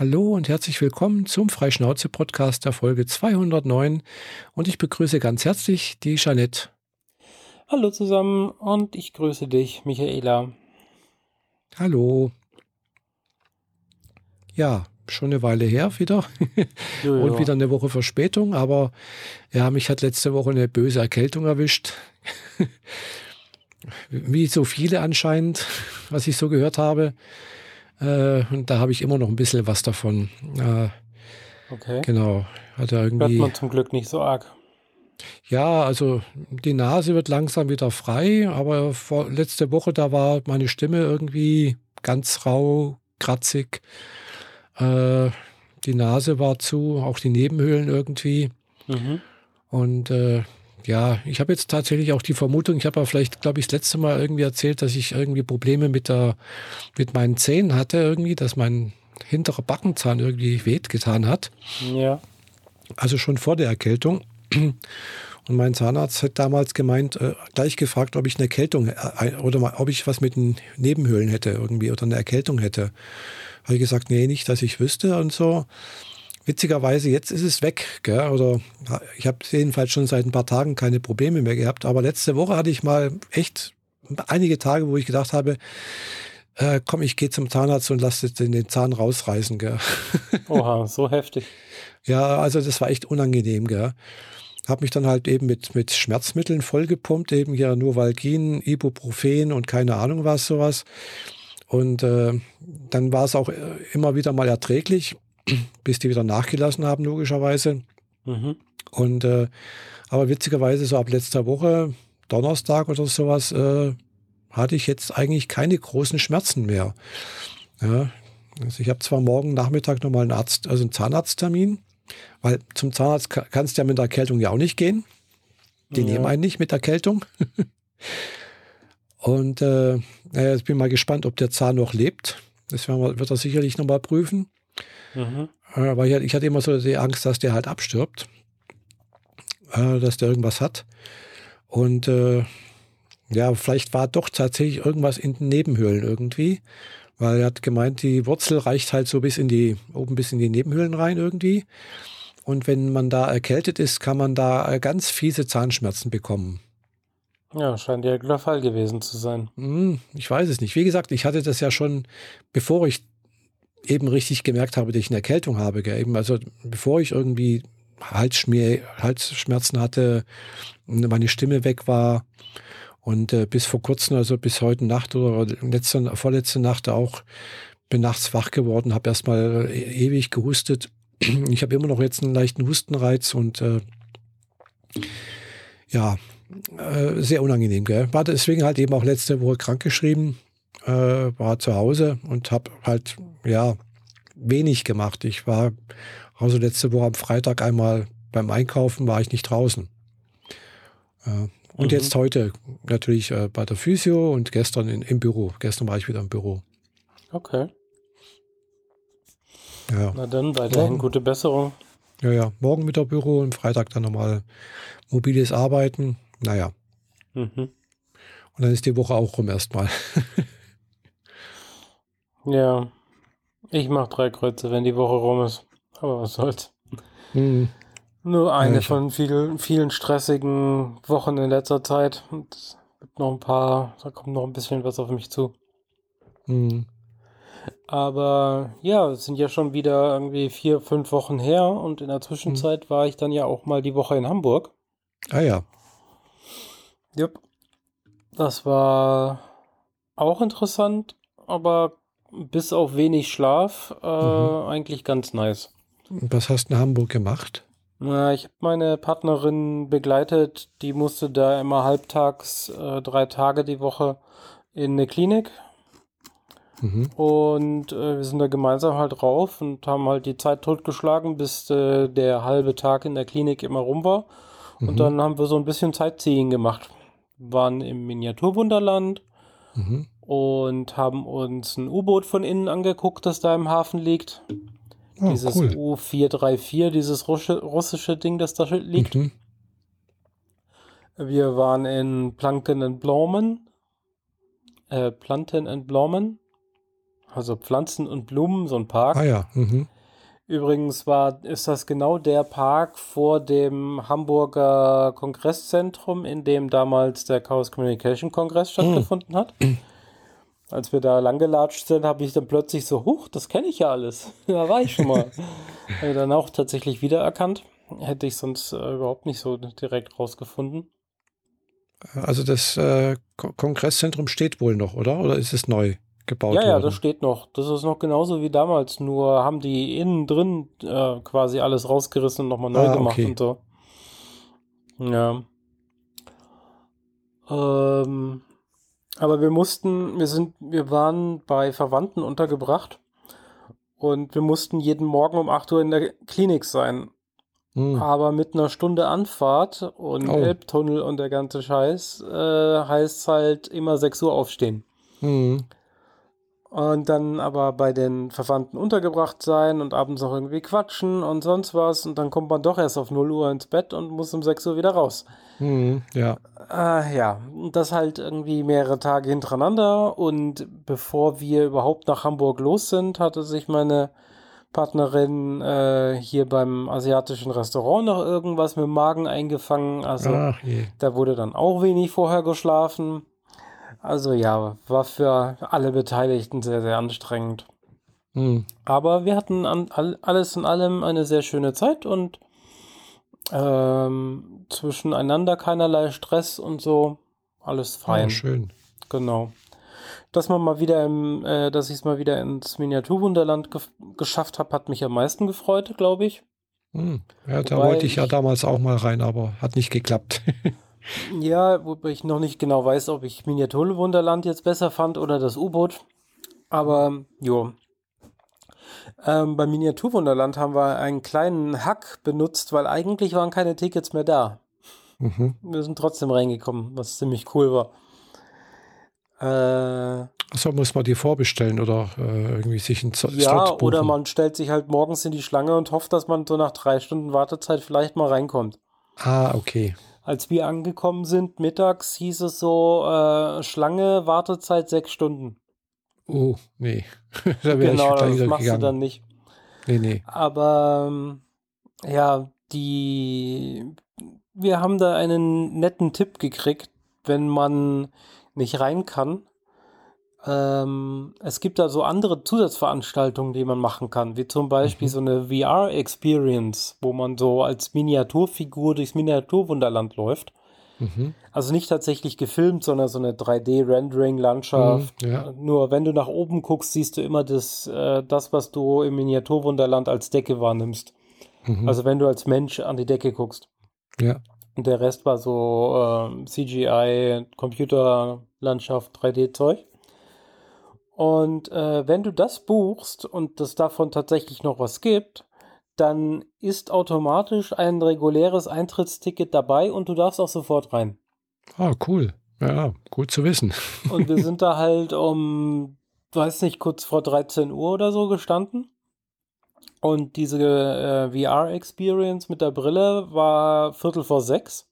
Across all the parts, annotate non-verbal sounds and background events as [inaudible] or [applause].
Hallo und herzlich willkommen zum Freischnauze-Podcast der Folge 209 und ich begrüße ganz herzlich die Jeanette. Hallo zusammen und ich grüße dich, Michaela. Hallo. Ja, schon eine Weile her wieder [laughs] Jojo. und wieder eine Woche Verspätung, aber ja, mich hat letzte Woche eine böse Erkältung erwischt. [laughs] Wie so viele anscheinend, was ich so gehört habe. Äh, und da habe ich immer noch ein bisschen was davon. Äh, Okay. genau. Hat er Hört irgendwie. man zum Glück nicht so arg. Ja, also die Nase wird langsam wieder frei, aber vor, letzte Woche, da war meine Stimme irgendwie ganz rau, kratzig. Äh, die Nase war zu, auch die Nebenhöhlen irgendwie. Mhm. Und äh, ja, ich habe jetzt tatsächlich auch die Vermutung, ich habe aber vielleicht, glaube ich, das letzte Mal irgendwie erzählt, dass ich irgendwie Probleme mit der, mit meinen Zähnen hatte irgendwie, dass mein hinterer Backenzahn irgendwie weht getan hat. Ja. Also schon vor der Erkältung. Und mein Zahnarzt hat damals gemeint, äh, gleich gefragt, ob ich eine Erkältung äh, oder mal, ob ich was mit den Nebenhöhlen hätte irgendwie oder eine Erkältung hätte. Habe ich gesagt, nee, nicht, dass ich wüsste und so. Witzigerweise, jetzt ist es weg, gell? oder ich habe jedenfalls schon seit ein paar Tagen keine Probleme mehr gehabt. Aber letzte Woche hatte ich mal echt einige Tage, wo ich gedacht habe, äh, komm, ich gehe zum Zahnarzt und lasse den, den Zahn rausreißen. Gell? [laughs] Oha, so heftig. Ja, also das war echt unangenehm, gell. Hab mich dann halt eben mit, mit Schmerzmitteln vollgepumpt, eben hier Novalgin, Ibuprofen und keine Ahnung was, sowas. Und äh, dann war es auch äh, immer wieder mal erträglich, [clears throat] bis die wieder nachgelassen haben, logischerweise. Mhm. Und äh, aber witzigerweise, so ab letzter Woche, Donnerstag oder sowas, äh, hatte ich jetzt eigentlich keine großen Schmerzen mehr. Ja, also ich habe zwar morgen Nachmittag nochmal einen Arzt, also einen Zahnarzttermin, weil zum Zahnarzt ka- kannst du ja mit der Erkältung ja auch nicht gehen. Die Ja. nehmen einen nicht mit Erkältung. [laughs] Und äh, naja, ich bin mal gespannt, ob der Zahn noch lebt. Das wir, wird er sicherlich nochmal prüfen. Mhm. Äh, weil ich, hatte immer so die Angst, dass der halt abstirbt, äh, dass der irgendwas hat. Und äh, ja, vielleicht war doch tatsächlich irgendwas in den Nebenhöhlen irgendwie, weil er hat gemeint, die Wurzel reicht halt so bis in die, oben bis in die Nebenhöhlen rein irgendwie. Und wenn man da erkältet ist, kann man da äh, ganz fiese Zahnschmerzen bekommen. Ja, scheint ja der Fall gewesen zu sein. Hm, ich weiß es nicht. Wie gesagt, ich hatte das ja schon, bevor ich eben richtig gemerkt habe, dass ich eine Erkältung habe. Gell? Eben, also bevor ich irgendwie Halsschmerzen hatte, meine Stimme weg war und äh, bis vor kurzem, also bis heute Nacht oder letzte, vorletzte Nacht auch, bin nachts wach geworden, habe erstmal äh, ewig gehustet. [clears throat] Ich habe immer noch jetzt einen leichten Hustenreiz und äh, ja, äh, sehr unangenehm. Gell? War deswegen halt eben auch letzte Woche krankgeschrieben, äh, war zu Hause und habe halt ja wenig gemacht. Ich war also letzte Woche am Freitag einmal beim Einkaufen, war ich nicht draußen. Äh, und Mhm. jetzt heute natürlich äh, bei der Physio und gestern in, im Büro. Gestern war ich wieder im Büro. Okay. Ja, Na dann, weiterhin Morgen. gute Besserung. ja, ja. Morgen wieder Büro und Freitag dann nochmal mobiles Arbeiten. Naja, Mhm. und dann ist die Woche auch rum erstmal. [laughs] Ja. Ich mach drei Kreuze, wenn die Woche rum ist. Aber was soll's. Hm. Nur eine ich- von vielen, vielen stressigen Wochen in letzter Zeit. Und es gibt noch ein paar, da kommt noch ein bisschen was auf mich zu. Hm. Aber ja, es sind ja schon wieder irgendwie vier, fünf Wochen her und in der Zwischenzeit war ich dann ja auch mal die Woche in Hamburg. Ah ja. Jupp. Das war auch interessant, aber bis auf wenig Schlaf äh, Mhm. eigentlich ganz nice. Was hast du in Hamburg gemacht? Na, ich habe meine Partnerin begleitet, die musste da immer halbtags äh, drei Tage die Woche in eine Klinik Mhm. und äh, wir sind da gemeinsam halt rauf und haben halt die Zeit totgeschlagen, bis äh, der halbe Tag in der Klinik immer rum war. Mhm. Und dann haben wir so ein bisschen Sightseeing gemacht. Waren im Miniaturwunderland Mhm. Und haben uns ein U-Boot von innen angeguckt, das da im Hafen liegt. Oh, dieses cool. U434, dieses russische, russische Ding, das da liegt. Mhm. Wir waren in Planken and Blomen. Äh, Planten and Blomen. Also Pflanzen und Blumen, so ein Park. Ah ja. Mhm. Übrigens war, ist das genau der Park vor dem Hamburger Kongresszentrum, in dem damals der Chaos Communication Kongress stattgefunden hat. [clears throat] Als wir da langgelatscht sind, habe ich dann plötzlich so, huch, das kenne ich ja alles. [laughs] da war ich schon mal. habe dann auch tatsächlich wiedererkannt. Hätte ich sonst äh, überhaupt nicht so direkt rausgefunden. Also das äh, Kongresszentrum steht wohl noch, oder? Oder ist es neu gebaut ja, worden? Ja, das steht noch. Das ist noch genauso wie damals, nur haben die innen drin äh, quasi alles rausgerissen und nochmal neu ah, gemacht okay. und so. Ja. Ähm, aber wir mussten, wir sind, wir waren bei Verwandten untergebracht und wir mussten jeden Morgen um 8 Uhr in der Klinik sein. Hm. Aber mit einer Stunde Anfahrt und oh. Elbtunnel und der ganze Scheiß äh, heißt halt immer 6 Uhr aufstehen. Hm. Und dann aber bei den Verwandten untergebracht sein und abends noch irgendwie quatschen und sonst was. Und dann kommt man doch erst auf 0 Uhr ins Bett und muss um 6 Uhr wieder raus. Hm, ja. Äh, ja, das halt irgendwie mehrere Tage hintereinander. Und bevor wir überhaupt nach Hamburg los sind, hatte sich meine Partnerin äh, hier beim asiatischen Restaurant noch irgendwas mit dem Magen eingefangen. Also Ach, da wurde dann auch wenig vorher geschlafen. Also ja, war für alle Beteiligten sehr, sehr anstrengend. Hm. Aber wir hatten an, all, alles in allem eine sehr schöne Zeit und ähm, zwischeneinander keinerlei Stress und so. Alles fein. Ja, schön. Genau. Dass man mal wieder im, äh, dass ich es mal wieder ins Miniaturwunderland ge geschafft habe, hat mich am meisten gefreut, glaube ich. Hm. Ja, da wollte ich ja damals auch mal rein, aber hat nicht geklappt. [laughs] ja, wobei ich noch nicht genau weiß, ob ich Miniaturwunderland jetzt besser fand oder das U-Boot. Aber jo, ähm, beim Miniaturwunderland haben wir einen kleinen Hack benutzt, weil eigentlich waren keine Tickets mehr da. Mhm. Wir sind trotzdem reingekommen, was ziemlich cool war. Äh, Achso, muss man die vorbestellen oder äh, irgendwie sich einen Z Ja, Slot oder man stellt sich halt morgens in die Schlange und hofft, dass man so nach drei Stunden Wartezeit vielleicht mal reinkommt. Ah, okay. Als wir angekommen sind, mittags hieß es so, äh, Schlange, Wartezeit sechs Stunden. Oh, nee. [laughs] da genau, das machst gegangen. du dann nicht. Nee, nee. Aber ähm, ja, die wir haben da einen netten Tipp gekriegt, wenn man nicht rein kann. Ähm, es gibt da so andere Zusatzveranstaltungen, die man machen kann, wie zum Beispiel mhm. so eine VR-Experience, wo man so als Miniaturfigur durchs Miniaturwunderland läuft. Mhm. Also nicht tatsächlich gefilmt, sondern so eine 3D-Rendering-Landschaft. Mhm, ja. Nur wenn du nach oben guckst, siehst du immer das, äh, das, was du im Miniaturwunderland als Decke wahrnimmst. Mhm. Also wenn du als Mensch an die Decke guckst. Ja. Und der Rest war so äh, CGI, Computerlandschaft, 3D-Zeug. Und äh, wenn du das buchst und es davon tatsächlich noch was gibt, dann ist automatisch ein reguläres Eintrittsticket dabei und du darfst auch sofort rein. Ah, cool. Ja, gut zu wissen. [laughs] Und wir sind da halt um, weiß nicht, kurz vor 13 Uhr oder so gestanden. Und diese äh, VR-Experience mit der Brille war Viertel vor sechs.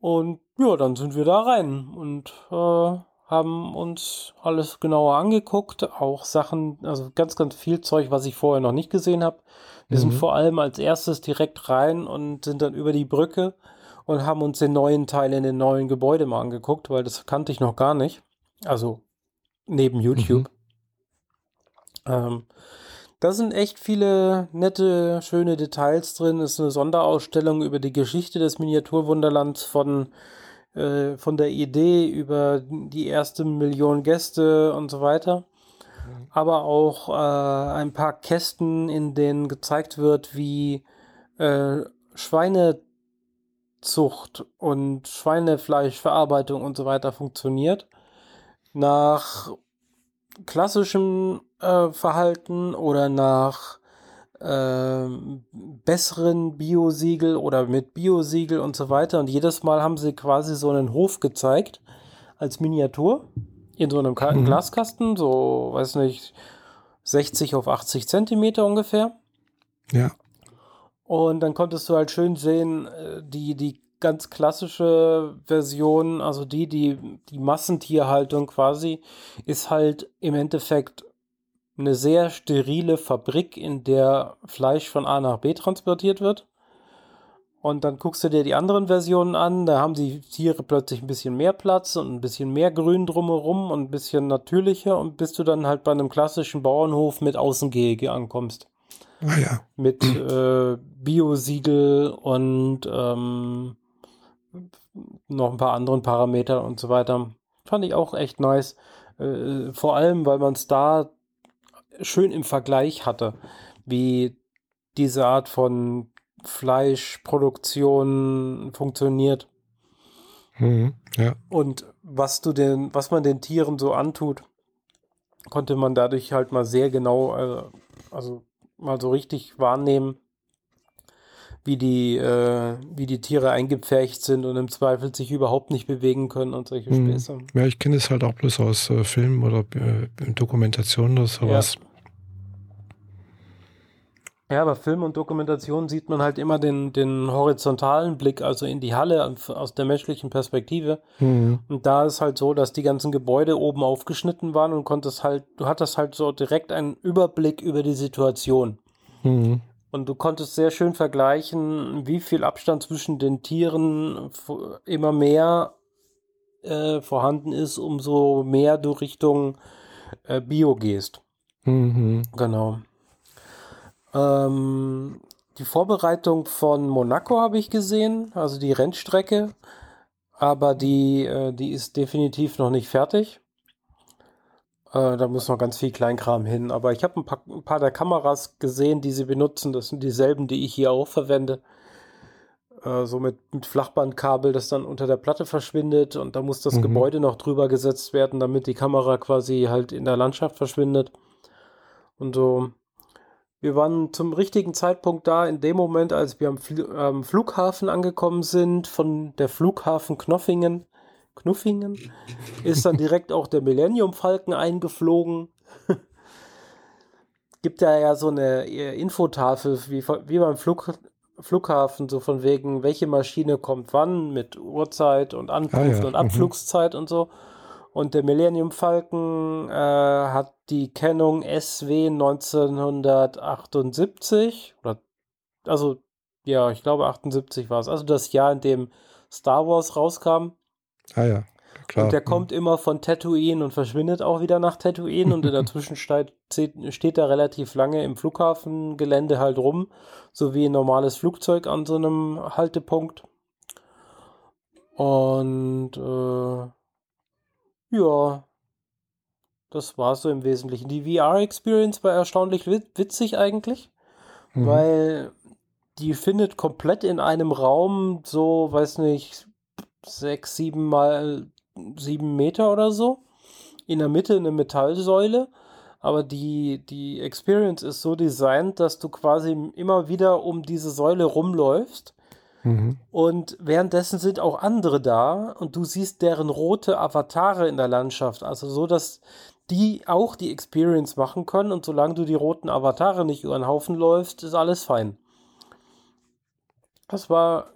Und ja, dann sind wir da rein und äh, haben uns alles genauer angeguckt, auch Sachen, also ganz, ganz viel Zeug, was ich vorher noch nicht gesehen habe. Wir mhm. sind vor allem als erstes direkt rein und sind dann über die Brücke und haben uns den neuen Teil in den neuen Gebäude mal angeguckt, weil das kannte ich noch gar nicht. Also neben YouTube. Mhm. Ähm, da sind echt viele nette, schöne Details drin. Es ist eine Sonderausstellung über die Geschichte des Miniaturwunderlands von äh, von der Idee über die erste Million Gäste und so weiter. Mhm. Aber auch äh, ein paar Kästen, in denen gezeigt wird, wie äh, Schweinezucht und Schweinefleischverarbeitung und so weiter funktioniert. Nach klassischem äh, Verhalten oder nach äh, besseren Biosiegel oder mit Biosiegel und so weiter. Und jedes Mal haben sie quasi so einen Hof gezeigt als Miniatur in so einem mhm. Glaskasten, so, weiß nicht, 60 auf 80 Zentimeter ungefähr. Ja. Und dann konntest du halt schön sehen, äh, die, die ganz klassische Version, also die, die, die Massentierhaltung quasi, ist halt im Endeffekt eine sehr sterile Fabrik, in der Fleisch von A nach B transportiert wird. Und dann guckst du dir die anderen Versionen an, da haben die Tiere plötzlich ein bisschen mehr Platz und ein bisschen mehr Grün drumherum und ein bisschen natürlicher und bis du dann halt bei einem klassischen Bauernhof mit Außengehege ankommst. Ah ja. Mit äh, Biosiegel und ähm, noch ein paar anderen Parameter und so weiter. Fand ich auch echt nice. Äh, vor allem, weil man es da schön im Vergleich hatte, wie diese Art von Fleischproduktion funktioniert. Mhm, ja. Und was du den, was man den Tieren so antut, konnte man dadurch halt mal sehr genau, äh, also mal so richtig wahrnehmen, wie die, äh, wie die Tiere eingepfercht sind und im Zweifel sich überhaupt nicht bewegen können und solche mhm. Späße. Ja, ich kenne es halt auch bloß aus äh, Filmen oder äh, Dokumentationen oder sowas. Ja. Ja, bei Film und Dokumentation sieht man halt immer den, den horizontalen Blick, also in die Halle aus der menschlichen Perspektive. Mhm. Und da ist halt so, dass die ganzen Gebäude oben aufgeschnitten waren und konntest halt, du hattest halt so direkt einen Überblick über die Situation. Mhm. Und du konntest sehr schön vergleichen, wie viel Abstand zwischen den Tieren immer mehr äh, vorhanden ist, umso mehr du Richtung äh, Bio gehst. Mhm. Genau. Ähm, die Vorbereitung von Monaco habe ich gesehen, also die Rennstrecke, aber die, äh, die ist definitiv noch nicht fertig. Äh, da muss noch ganz viel Kleinkram hin. Aber ich habe ein paar, ein paar der Kameras gesehen, die sie benutzen. Das sind dieselben, die ich hier auch verwende. Äh, so mit, mit, Flachbandkabel, das dann unter der Platte verschwindet. Und da muss das mhm. Gebäude noch drüber gesetzt werden, damit die Kamera quasi halt in der Landschaft verschwindet. Und so wir waren zum richtigen Zeitpunkt da, in dem Moment, als wir am Fl ähm, Flughafen angekommen sind, von der Flughafen Knoffingen. Knuffingen ist dann direkt auch der Millennium Falken eingeflogen. [laughs] Gibt ja ja so eine äh, Infotafel wie, wie beim Flug, Flughafen, so von wegen, welche Maschine kommt wann mit Uhrzeit und Ankunft ah, ja. und mhm. Abflugszeit mhm. und so. Und der Millennium Falcon äh, hat die Kennung SW 1978. Oder, also, ja, ich glaube 78 war es. Also das Jahr, in dem Star Wars rauskam. Ah ja, klar. Und der kommt immer von Tatooine und verschwindet auch wieder nach Tatooine. und in der [laughs] Zwischenzeit steht er relativ lange im Flughafengelände halt rum. So wie ein normales Flugzeug an so einem Haltepunkt. Und äh, ja, das war so im Wesentlichen. Die VR-Experience war erstaunlich witzig eigentlich, mhm. weil die findet komplett in einem Raum so, weiß nicht, sechs, sieben mal sieben Meter oder so. In der Mitte eine Metallsäule. Aber die, die Experience ist so designt, dass du quasi immer wieder um diese Säule rumläufst Mhm. Und währenddessen sind auch andere da und du siehst deren rote Avatare in der Landschaft. Also so, dass die auch die Experience machen können und solange du die roten Avatare nicht über den Haufen läufst, ist alles fein. Das war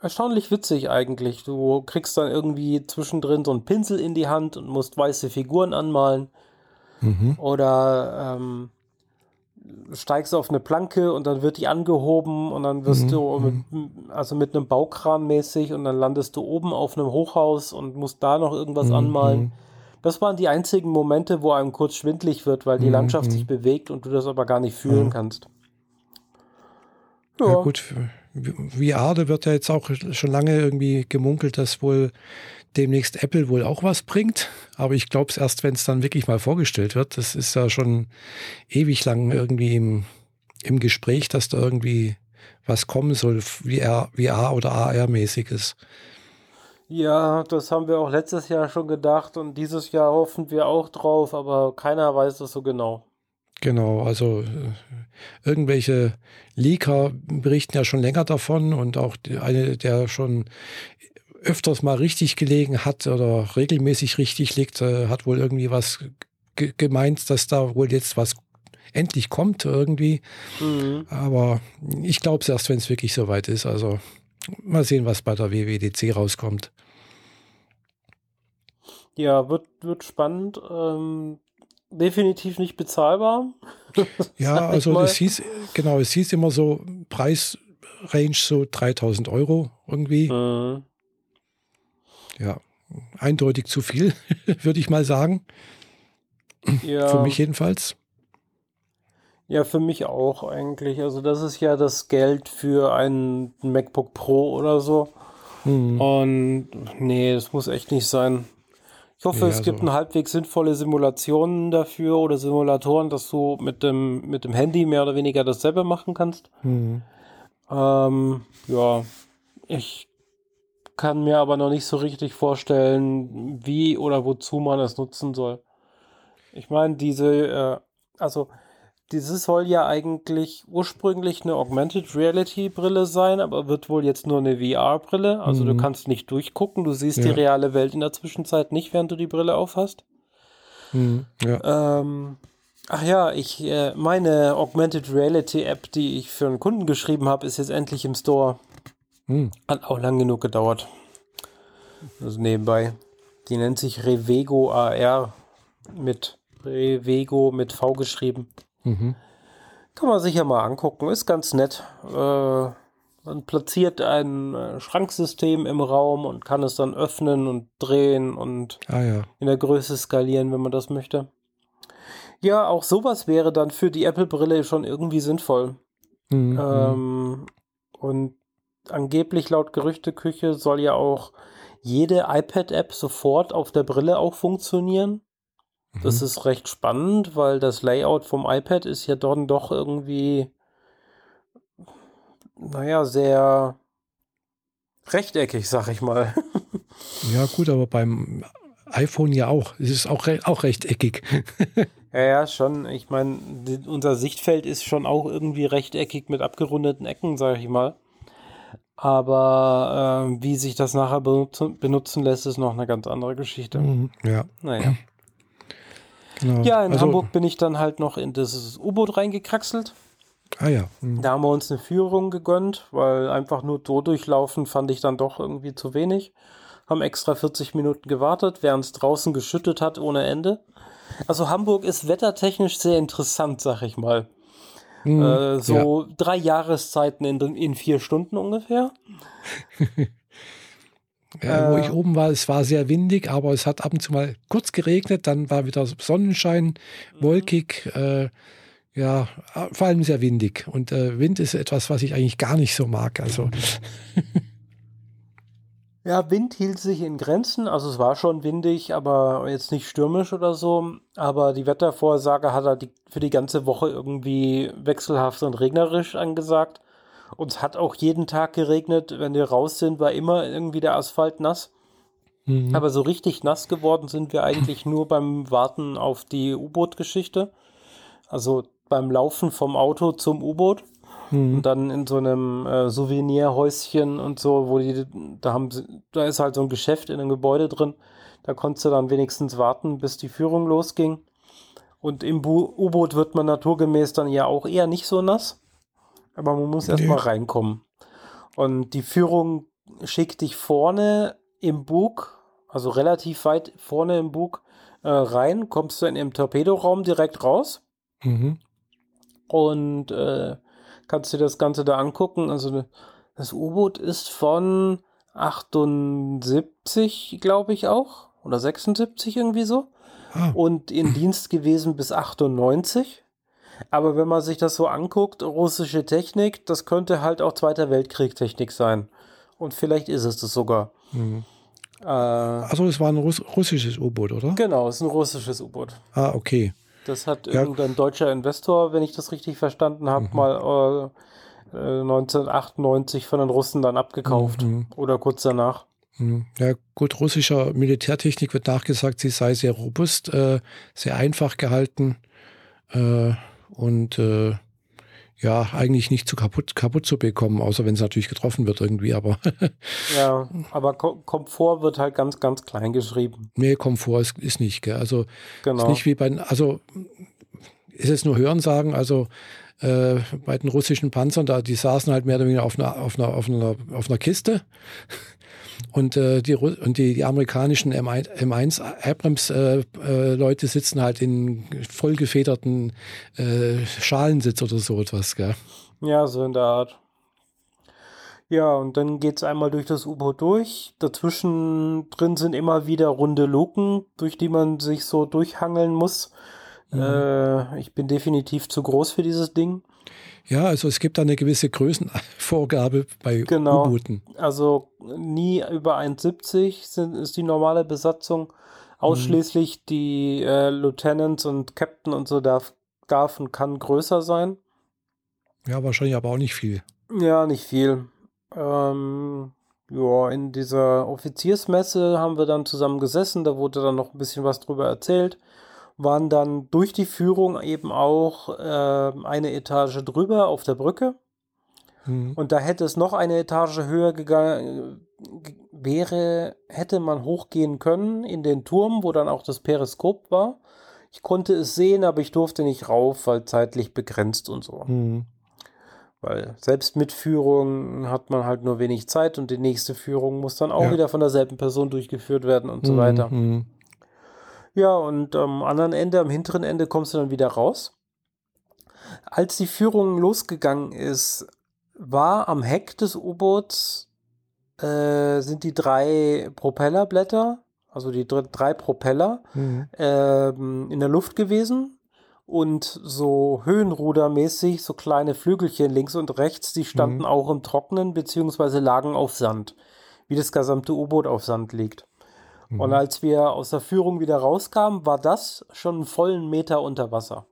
erstaunlich witzig eigentlich. Du kriegst dann irgendwie zwischendrin so einen Pinsel in die Hand und musst weiße Figuren anmalen. Mhm. Oder ähm, steigst auf eine Planke und dann wird die angehoben und dann wirst mhm. du mit, mhm. also mit einem Baukran mäßig und dann landest du oben auf einem Hochhaus und musst da noch irgendwas mhm. anmalen. Mhm. Das waren die einzigen Momente, wo einem kurz schwindlig wird, weil die mhm. Landschaft sich bewegt und du das aber gar nicht fühlen ja. kannst. Ja. ja gut, VR, da wird ja jetzt auch schon lange irgendwie gemunkelt, dass wohl demnächst Apple wohl auch was bringt. Aber ich glaube es erst, wenn es dann wirklich mal vorgestellt wird. Das ist ja schon ewig lang irgendwie im, im Gespräch, dass da irgendwie was kommen soll, VR, VR oder AR-mäßiges. Ja, das haben wir auch letztes Jahr schon gedacht und dieses Jahr hoffen wir auch drauf, aber keiner weiß das so genau. Genau, also äh, irgendwelche Leaker berichten ja schon länger davon und auch eine, der schon öfters mal richtig gelegen hat oder regelmäßig richtig liegt, äh, hat wohl irgendwie was gemeint, dass da wohl jetzt was endlich kommt irgendwie. Mhm. Aber ich glaube es erst, wenn es wirklich soweit ist. Also mal sehen, was bei der WWDC rauskommt. Ja, wird, wird spannend. Ähm, definitiv nicht bezahlbar. [laughs] ja, also es hieß, genau, es hieß immer so Preisrange so 3000 Euro irgendwie. Mhm. Ja, eindeutig zu viel, [laughs] würde ich mal sagen. Ja. Für mich jedenfalls. Ja, für mich auch eigentlich. Also das ist ja das Geld für ein MacBook Pro oder so. Mhm. Und nee, das muss echt nicht sein. Ich hoffe, ja, es gibt so. eine halbwegs sinnvolle Simulationen dafür oder Simulatoren, dass du mit dem, mit dem Handy mehr oder weniger dasselbe machen kannst. Mhm. Ähm, ja, ich kann mir aber noch nicht so richtig vorstellen, wie oder wozu man es nutzen soll. Ich meine, diese, äh, also dieses soll ja eigentlich ursprünglich eine Augmented Reality Brille sein, aber wird wohl jetzt nur eine VR-Brille. Also mhm. du kannst nicht durchgucken, du siehst ja. die reale Welt in der Zwischenzeit nicht, während du die Brille aufhast. Mhm. Ja. Ähm, ach ja, ich äh, meine Augmented Reality App, die ich für einen Kunden geschrieben habe, ist jetzt endlich im Store. Mhm. Hat auch lang genug gedauert. Also nebenbei. Die nennt sich Revego AR mit Revego mit V geschrieben. Mhm. Kann man sich ja mal angucken, ist ganz nett. Äh, man platziert ein äh, Schranksystem im Raum und kann es dann öffnen und drehen und ah, ja. in der Größe skalieren, wenn man das möchte. Ja, auch sowas wäre dann für die Apple-Brille schon irgendwie sinnvoll. Mhm. Ähm, und angeblich laut Gerüchteküche soll ja auch jede iPad-App sofort auf der Brille auch funktionieren. Das mhm. ist recht spannend, weil das Layout vom iPad ist ja dann doch irgendwie, naja, sehr rechteckig, sag ich mal. [laughs] ja, gut, aber beim iPhone ja auch. Es ist auch, re auch rechteckig. [laughs] ja, ja, schon. Ich meine, unser Sichtfeld ist schon auch irgendwie rechteckig mit abgerundeten Ecken, sag ich mal. Aber äh, wie sich das nachher benutzen, benutzen lässt, ist noch eine ganz andere Geschichte. Mhm, ja. Naja. Genau. Ja, in also, Hamburg bin ich dann halt noch in das U-Boot reingekraxelt. Ah ja. Mhm. Da haben wir uns eine Führung gegönnt, weil einfach nur so durchlaufen fand ich dann doch irgendwie zu wenig. Haben extra 40 Minuten gewartet, während es draußen geschüttet hat ohne Ende. Also Hamburg ist wettertechnisch sehr interessant, sag ich mal. Mhm, äh, so ja. drei Jahreszeiten in, in vier Stunden ungefähr. [laughs] Ja, wo ich äh. oben war, es war sehr windig, aber es hat ab und zu mal kurz geregnet, dann war wieder Sonnenschein, mhm. wolkig, äh, ja, vor allem sehr windig. Und äh, Wind ist etwas, was ich eigentlich gar nicht so mag. Also. [laughs] ja, Wind hielt sich in Grenzen, also es war schon windig, aber jetzt nicht stürmisch oder so. Aber die Wettervorsage hat er die, für die ganze Woche irgendwie wechselhaft und regnerisch angesagt. Uns hat auch jeden Tag geregnet. Wenn wir raus sind, war immer irgendwie der Asphalt nass. Mhm. Aber so richtig nass geworden sind wir eigentlich nur beim Warten auf die U-Boot-Geschichte. Also beim Laufen vom Auto zum U-Boot. Mhm. Und dann in so einem äh, Souvenirhäuschen und so, wo die, da haben sie, da ist halt so ein Geschäft in einem Gebäude drin. Da konntest du dann wenigstens warten, bis die Führung losging. Und im U-Boot wird man naturgemäß dann ja auch eher nicht so nass aber man muss erstmal reinkommen. Und die Führung schickt dich vorne im Bug, also relativ weit vorne im Bug äh, rein, kommst du in den Torpedoraum direkt raus. Mhm. Und äh, kannst dir das Ganze da angucken. Also das U-Boot ist von 78, glaube ich auch. Oder 76 irgendwie so. Ah. Und in Dienst gewesen bis 98. Aber wenn man sich das so anguckt, russische Technik, das könnte halt auch Zweiter Weltkrieg Technik sein. Und vielleicht ist es das sogar. Mhm. Äh, also es war ein Russ russisches U-Boot, oder? Genau, es ist ein russisches U-Boot. Ah, okay. Das hat ja. irgendein deutscher Investor, wenn ich das richtig verstanden habe, mhm. mal äh, 1998 von den Russen dann abgekauft. Mhm. Oder kurz danach. Mhm. Ja, gut, russischer Militärtechnik wird nachgesagt, sie sei sehr robust, äh, sehr einfach gehalten. Äh, und äh, ja, eigentlich nicht zu kaputt, kaputt zu bekommen, außer wenn es natürlich getroffen wird irgendwie, aber. [laughs] ja, aber Ko Komfort wird halt ganz, ganz klein geschrieben. Nee, Komfort ist, ist nicht, gell? Also genau. ist nicht wie bei, also ist jetzt nur Hören sagen, also äh, bei den russischen Panzern, da, die saßen halt mehr oder weniger auf einer, auf einer, auf einer, auf einer Kiste. Und, äh, die, und die, die amerikanischen M1, M1 Abrams-Leute äh, äh, sitzen halt in vollgefederten äh, Schalensitz oder so etwas. Gell? Ja, so in der Art. Ja, und dann geht es einmal durch das U-Boot durch. Dazwischen drin sind immer wieder runde Luken, durch die man sich so durchhangeln muss. Mhm. Äh, ich bin definitiv zu groß für dieses Ding. Ja, also es gibt da eine gewisse Größenvorgabe bei genau. U-Booten. Also nie über 1,70 ist die normale Besatzung. Ausschließlich mhm. die äh, Lieutenants und Captain und so darf, darf und kann größer sein. Ja, wahrscheinlich aber auch nicht viel. Ja, nicht viel. Ähm, ja, in dieser Offiziersmesse haben wir dann zusammen gesessen, da wurde dann noch ein bisschen was drüber erzählt. Waren dann durch die Führung eben auch äh, eine Etage drüber auf der Brücke. Mhm. Und da hätte es noch eine Etage höher gegangen, wäre, hätte man hochgehen können in den Turm, wo dann auch das Periskop war. Ich konnte es sehen, aber ich durfte nicht rauf, weil zeitlich begrenzt und so. Mhm. Weil selbst mit Führung hat man halt nur wenig Zeit und die nächste Führung muss dann auch ja. wieder von derselben Person durchgeführt werden und so mhm. weiter. Mhm. Ja, und am anderen Ende, am hinteren Ende kommst du dann wieder raus. Als die Führung losgegangen ist, war am Heck des U-Boots äh, sind die drei Propellerblätter, also die drei Propeller, mhm. ähm, in der Luft gewesen und so höhenrudermäßig so kleine Flügelchen links und rechts, die standen mhm. auch im Trocknen beziehungsweise lagen auf Sand, wie das gesamte U-Boot auf Sand liegt. Mhm. Und als wir aus der Führung wieder rauskamen, war das schon einen vollen Meter unter Wasser.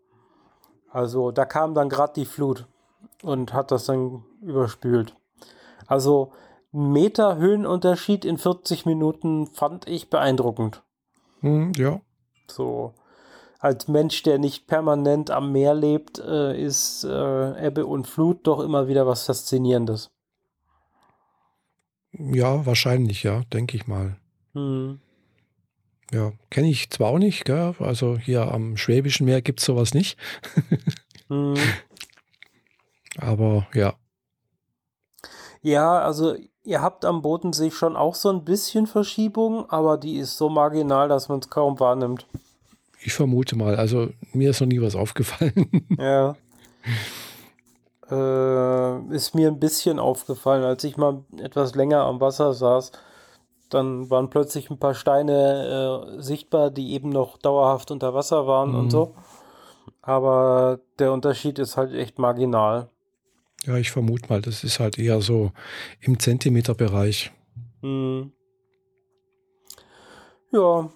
Also da kam dann gerade die Flut und hat das dann überspült. Also ein Meter Höhenunterschied in 40 Minuten fand ich beeindruckend. Mhm, ja. So als Mensch, der nicht permanent am Meer lebt, äh, ist äh, Ebbe und Flut doch immer wieder was Faszinierendes. Ja, wahrscheinlich, ja, denke ich mal. Hm. Ja, kenne ich zwar auch nicht, gell? also hier am Schwäbischen Meer gibt es sowas nicht. [laughs] hm. Aber ja. Ja, also ihr habt am Bodensee schon auch so ein bisschen Verschiebung, aber die ist so marginal, dass man es kaum wahrnimmt. Ich vermute mal. Also mir ist noch nie was aufgefallen. [laughs] Ja. Äh, ist mir ein bisschen aufgefallen, als ich mal etwas länger am Wasser saß. Dann waren plötzlich ein paar Steine äh, sichtbar, die eben noch dauerhaft unter Wasser waren mhm. und so. Aber der Unterschied ist halt echt marginal. Ja, ich vermute mal, das ist halt eher so im Zentimeterbereich. Mhm. Ja,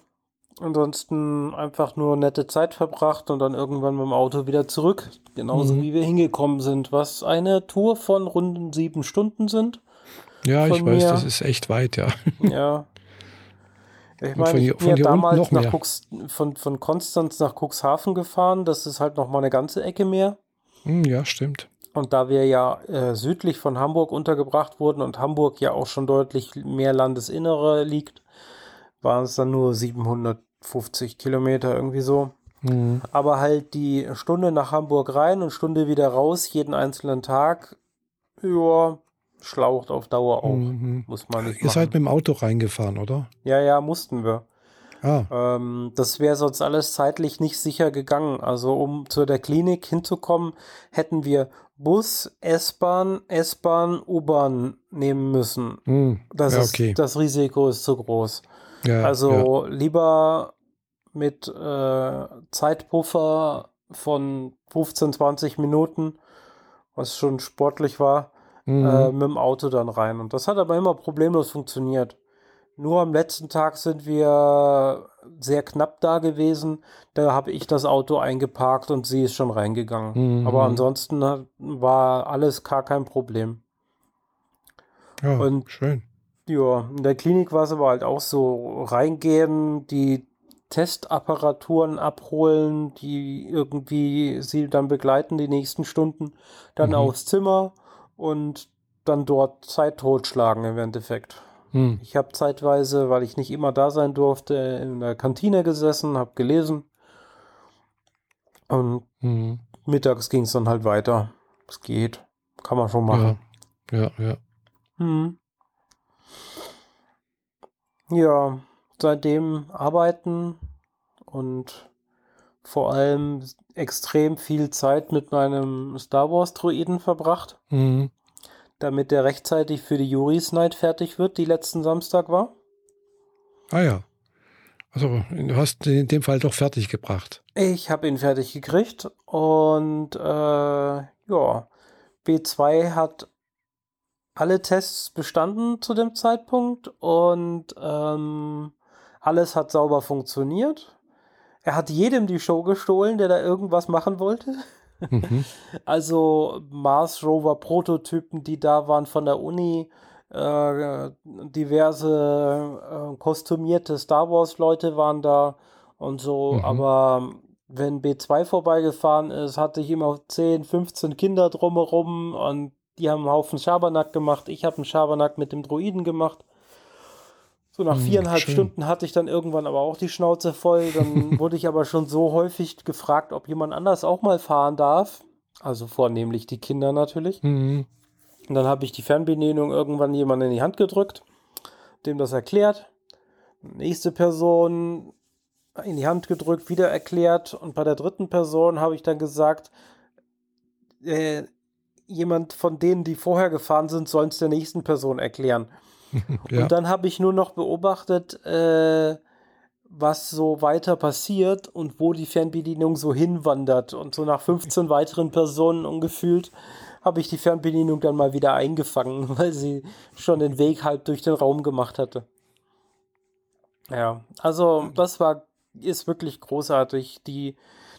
Ansonsten einfach nur nette Zeit verbracht und dann irgendwann mit dem Auto wieder zurück. Genauso mhm. wie wir hingekommen sind, was eine Tour von runden sieben Stunden sind. Ja, ich weiß, das ist echt weit, ja. Ja. [laughs] Ich meine, ich bin ja damals nach Cux, von, von Konstanz nach Cuxhaven gefahren. Das ist halt noch mal eine ganze Ecke mehr. Hm, ja, stimmt. Und da wir ja äh, südlich von Hamburg untergebracht wurden und Hamburg ja auch schon deutlich mehr Landesinnere liegt, waren es dann nur 750 Kilometer irgendwie so. Mhm. Aber halt die Stunde nach Hamburg rein und Stunde wieder raus, jeden einzelnen Tag, ja, schlaucht auf Dauer auch. Mhm. Muss man nicht Ihr machen. seid mit dem Auto reingefahren, oder? Ja, ja, mussten wir. Ah. Ähm, das wäre sonst alles zeitlich nicht sicher gegangen. Also um zu der Klinik hinzukommen, hätten wir Bus, S-Bahn, S-Bahn, U-Bahn nehmen müssen. Mhm. Das, ja, okay. ist, das Risiko ist zu groß. Ja, also ja. lieber mit äh, Zeitpuffer von 15, 20 Minuten, was schon sportlich war, mhm. äh, mit dem Auto dann rein. Und das hat aber immer problemlos funktioniert. Nur am letzten Tag sind wir sehr knapp da gewesen. Da habe ich das Auto eingeparkt und sie ist schon reingegangen. Mhm. Aber ansonsten war alles gar kein Problem. Ja, und schön. Ja, in der Klinik war es aber halt auch so, reingehen, die Testapparaturen abholen, die irgendwie sie dann begleiten die nächsten Stunden, dann mhm. aufs Zimmer und dann dort Zeit totschlagen im Endeffekt. Mhm. Ich habe zeitweise, weil ich nicht immer da sein durfte, in der Kantine gesessen, habe gelesen Und mhm. mittags ging es dann halt weiter. Es geht. Kann man schon machen. Ja, ja. Ja, hm. ja seitdem arbeiten und vor allem extrem viel Zeit mit meinem Star Wars Druiden verbracht, mhm. damit der rechtzeitig für die Juris Night fertig wird, die letzten Samstag war. Ah ja. Also du hast ihn in dem Fall doch fertig gebracht. Ich habe ihn fertig gekriegt und äh, ja, B2 hat alle Tests bestanden zu dem Zeitpunkt und ähm, alles hat sauber funktioniert. Er hat jedem die Show gestohlen, der da irgendwas machen wollte. Mhm. [laughs] Also Mars Rover Prototypen, die da waren von der Uni, äh, diverse äh, kostümierte Star Wars Leute waren da und so, mhm. aber wenn B2 vorbeigefahren ist, hatte ich immer 10, 15 Kinder drumherum und die haben einen Haufen Schabernack gemacht. Ich habe einen Schabernack mit dem Droiden gemacht. So nach hm, viereinhalb schön. Stunden hatte ich dann irgendwann aber auch die Schnauze voll. Dann [laughs] wurde ich aber schon so häufig gefragt, ob jemand anders auch mal fahren darf. Also vornehmlich die Kinder natürlich. Mhm. Und dann habe ich die Fernbedienung irgendwann jemand in die Hand gedrückt, dem das erklärt. Nächste Person in die Hand gedrückt, wieder erklärt. Und bei der dritten Person habe ich dann gesagt, äh, jemand von denen, die vorher gefahren sind, soll es der nächsten Person erklären. Ja. Und dann habe ich nur noch beobachtet, äh, was so weiter passiert und wo die Fernbedienung so hinwandert. Und so nach 15 weiteren Personen ungefühlt habe ich die Fernbedienung dann mal wieder eingefangen, [laughs] weil sie schon den Weg halb durch den Raum gemacht hatte. Ja, also das war, ist wirklich großartig. Die,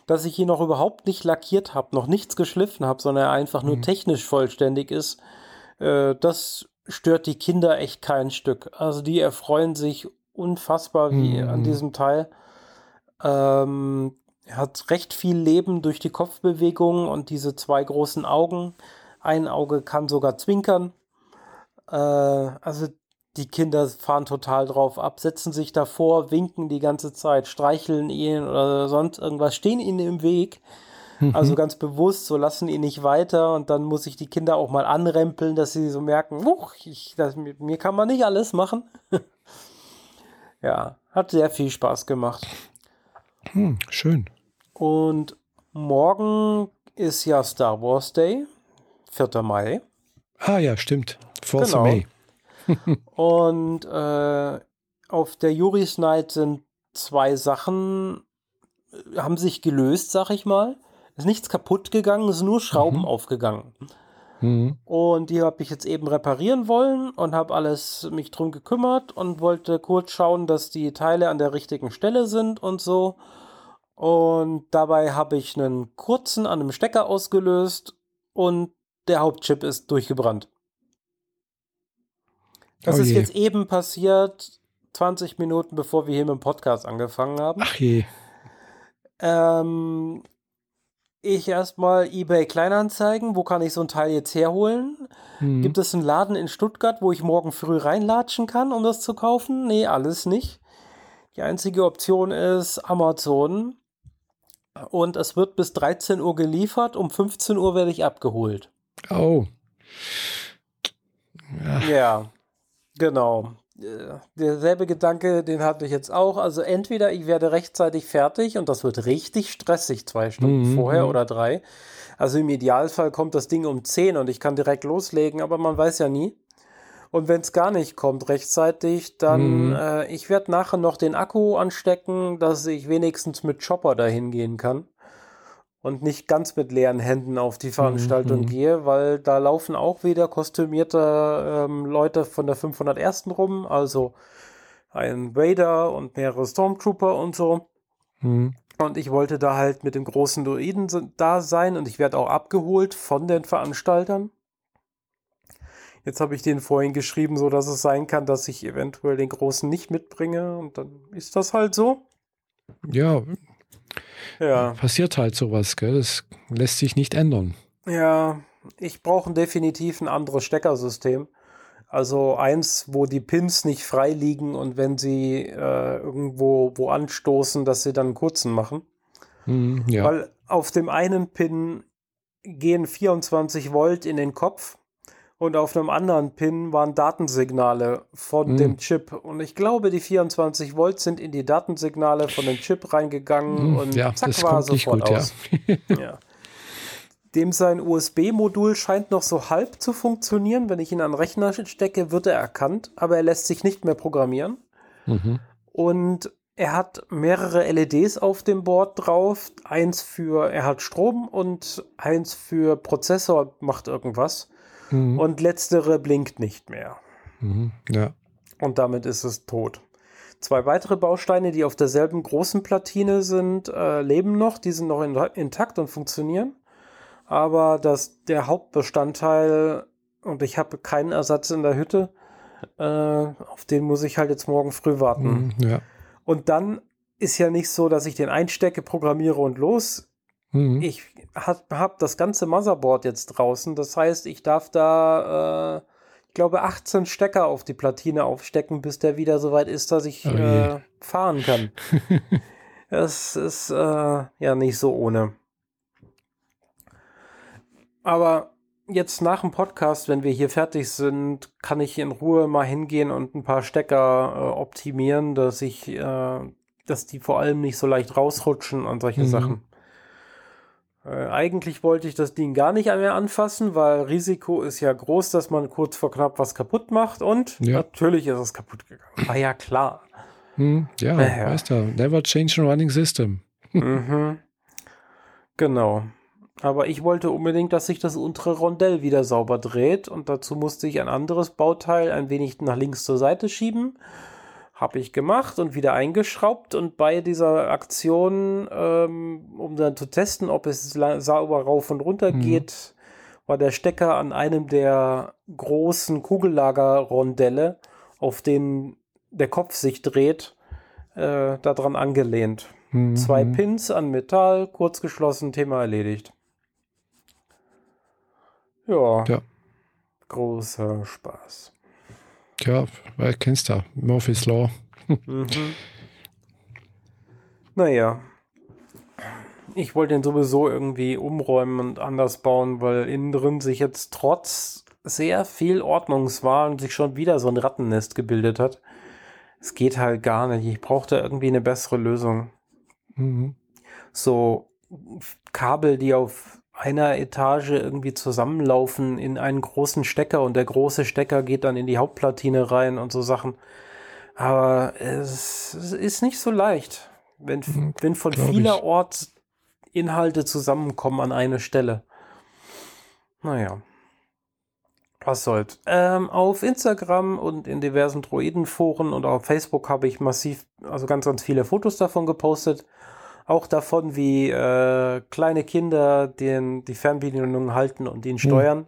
dass ich ihn noch überhaupt nicht lackiert habe, noch nichts geschliffen habe, sondern er einfach nur mhm. technisch vollständig ist, äh, das stört die Kinder echt kein Stück. Also die erfreuen sich unfassbar wie mhm. an diesem Teil. Ähm, er hat recht viel Leben durch die Kopfbewegung und diese zwei großen Augen. Ein Auge kann sogar zwinkern. Äh, also die Kinder fahren total drauf ab, setzen sich davor, winken die ganze Zeit, streicheln ihn oder sonst irgendwas, stehen ihnen im Weg. Mhm. Also ganz bewusst, so lassen ihn nicht weiter und dann muss ich die Kinder auch mal anrempeln, dass sie so merken, ich, das, mir kann man nicht alles machen. [laughs] ja, hat sehr viel Spaß gemacht. Hm, schön. Und morgen ist ja Star Wars Day, 4. Mai. Ah ja, stimmt. 4. Genau. May. [laughs] [laughs] und äh, auf der Juris Night sind zwei Sachen, äh, haben sich gelöst, sag ich mal. Ist nichts kaputt gegangen, es sind nur Schrauben mhm. aufgegangen. Mhm. Und die habe ich jetzt eben reparieren wollen und habe alles mich drum gekümmert und wollte kurz schauen, dass die Teile an der richtigen Stelle sind und so. Und dabei habe ich einen kurzen an einem Stecker ausgelöst und der Hauptchip ist durchgebrannt. Das oh ist jetzt eben passiert, 20 Minuten bevor wir hier mit dem Podcast angefangen haben. Ach je. Ähm, ich erstmal eBay Kleinanzeigen, wo kann ich so ein Teil jetzt herholen? Mhm. Gibt es einen Laden in Stuttgart, wo ich morgen früh reinlatschen kann, um das zu kaufen? Nee, alles nicht. Die einzige Option ist Amazon. Und es wird bis 13 Uhr geliefert, um 15 Uhr werde ich abgeholt. Oh. Ja. ja. Genau. Äh, derselbe Gedanke, den hatte ich jetzt auch. Also entweder ich werde rechtzeitig fertig und das wird richtig stressig, zwei Stunden mhm. vorher mhm. oder drei. Also im Idealfall kommt das Ding um 10 und ich kann direkt loslegen, aber man weiß ja nie. Und wenn es gar nicht kommt rechtzeitig, dann mhm. äh, ich werde nachher noch den Akku anstecken, dass ich wenigstens mit Chopper dahin gehen kann und nicht ganz mit leeren Händen auf die Veranstaltung mhm. gehe, weil da laufen auch wieder kostümierte ähm, Leute von der 501. rum, also ein Vader und mehrere Stormtrooper und so. Mhm. Und ich wollte da halt mit dem großen Druiden da sein und ich werde auch abgeholt von den Veranstaltern. Jetzt habe ich den vorhin geschrieben, so dass es sein kann, dass ich eventuell den großen nicht mitbringe und dann ist das halt so. Ja, ja. Passiert halt sowas, gell? Das lässt sich nicht ändern. Ja, ich brauche definitiv ein anderes Steckersystem. Also eins, wo die Pins nicht frei liegen und wenn sie äh, irgendwo wo anstoßen, dass sie dann einen kurzen machen. Mm, ja. Weil auf dem einen Pin gehen 24 Volt in den Kopf und auf einem anderen Pin waren Datensignale von mhm. dem Chip. Und ich glaube, die 24 Volt sind in die Datensignale von dem Chip reingegangen mhm. und ja, zack war sofort gut, aus. Ja. ja. [laughs] Dem sein USB-Modul scheint noch so halb zu funktionieren. Wenn ich ihn an den Rechner stecke, wird er erkannt, aber er lässt sich nicht mehr programmieren. Mhm. Und er hat mehrere LEDs auf dem Board drauf. Eins für, er hat Strom und eins für Prozessor macht irgendwas. Mhm. Und letztere blinkt nicht mehr. Mhm. Ja. Und damit ist es tot. Zwei weitere Bausteine, die auf derselben großen Platine sind, äh, leben noch. Die sind noch in, intakt und funktionieren. Aber das, der Hauptbestandteil, und ich habe keinen Ersatz in der Hütte, äh, auf den muss ich halt jetzt morgen früh warten. Mhm, ja. Und dann ist ja nicht so, dass ich den einstecke, programmiere und los. Mhm. Ich habe hab das ganze Motherboard jetzt draußen. Das heißt, ich darf da, äh, ich glaube, 18 Stecker auf die Platine aufstecken, bis der wieder so weit ist, dass ich oh äh, fahren kann. [laughs] das ist äh, ja nicht so ohne. Aber jetzt nach dem Podcast, wenn wir hier fertig sind, kann ich in Ruhe mal hingehen und ein paar Stecker äh, optimieren, dass ich, äh, dass die vor allem nicht so leicht rausrutschen und solche mhm. Sachen. Äh, eigentlich wollte ich das Ding gar nicht mehr anfassen, weil Risiko ist ja groß, dass man kurz vor knapp was kaputt macht und ja. natürlich ist es kaputt gegangen. War ja klar. Hm, ja, naja. weißt du, never change a running system. mhm. Genau. Aber ich wollte unbedingt, dass sich das untere Rondell wieder sauber dreht und dazu musste ich ein anderes Bauteil ein wenig nach links zur Seite schieben. Habe ich gemacht und wieder eingeschraubt und bei dieser Aktion, ähm, um dann zu testen, ob es sauber rauf und runter mhm. geht, war der Stecker an einem der großen Kugellager-Rondelle, auf denen der Kopf sich dreht, äh, daran angelehnt. Mhm. Zwei Pins an Metall, kurz geschlossen, Thema erledigt. Ja. ja. Großer Spaß. Ja, weil kennst du Murphy's Law. mhm. Naja. Ich wollte den sowieso irgendwie umräumen und anders bauen, weil innen drin sich jetzt trotz sehr viel Ordnungswahn sich schon wieder so ein Rattennest gebildet hat. Es geht halt gar nicht. Ich brauchte irgendwie eine bessere Lösung. Mhm. So Kabel, die auf einer Etage irgendwie zusammenlaufen in einen großen Stecker und der große Stecker geht dann in die Hauptplatine rein und so Sachen. Aber es, es ist nicht so leicht, wenn, mhm, wenn von vielerorts Inhalte zusammenkommen an eine Stelle. Naja. Was soll's. Ähm, auf Instagram und in diversen Droidenforen und auf Facebook habe ich massiv, also ganz, ganz viele Fotos davon gepostet auch davon, wie äh, kleine Kinder den, die Fernbedienung halten und ihn hm. steuern. Mhm.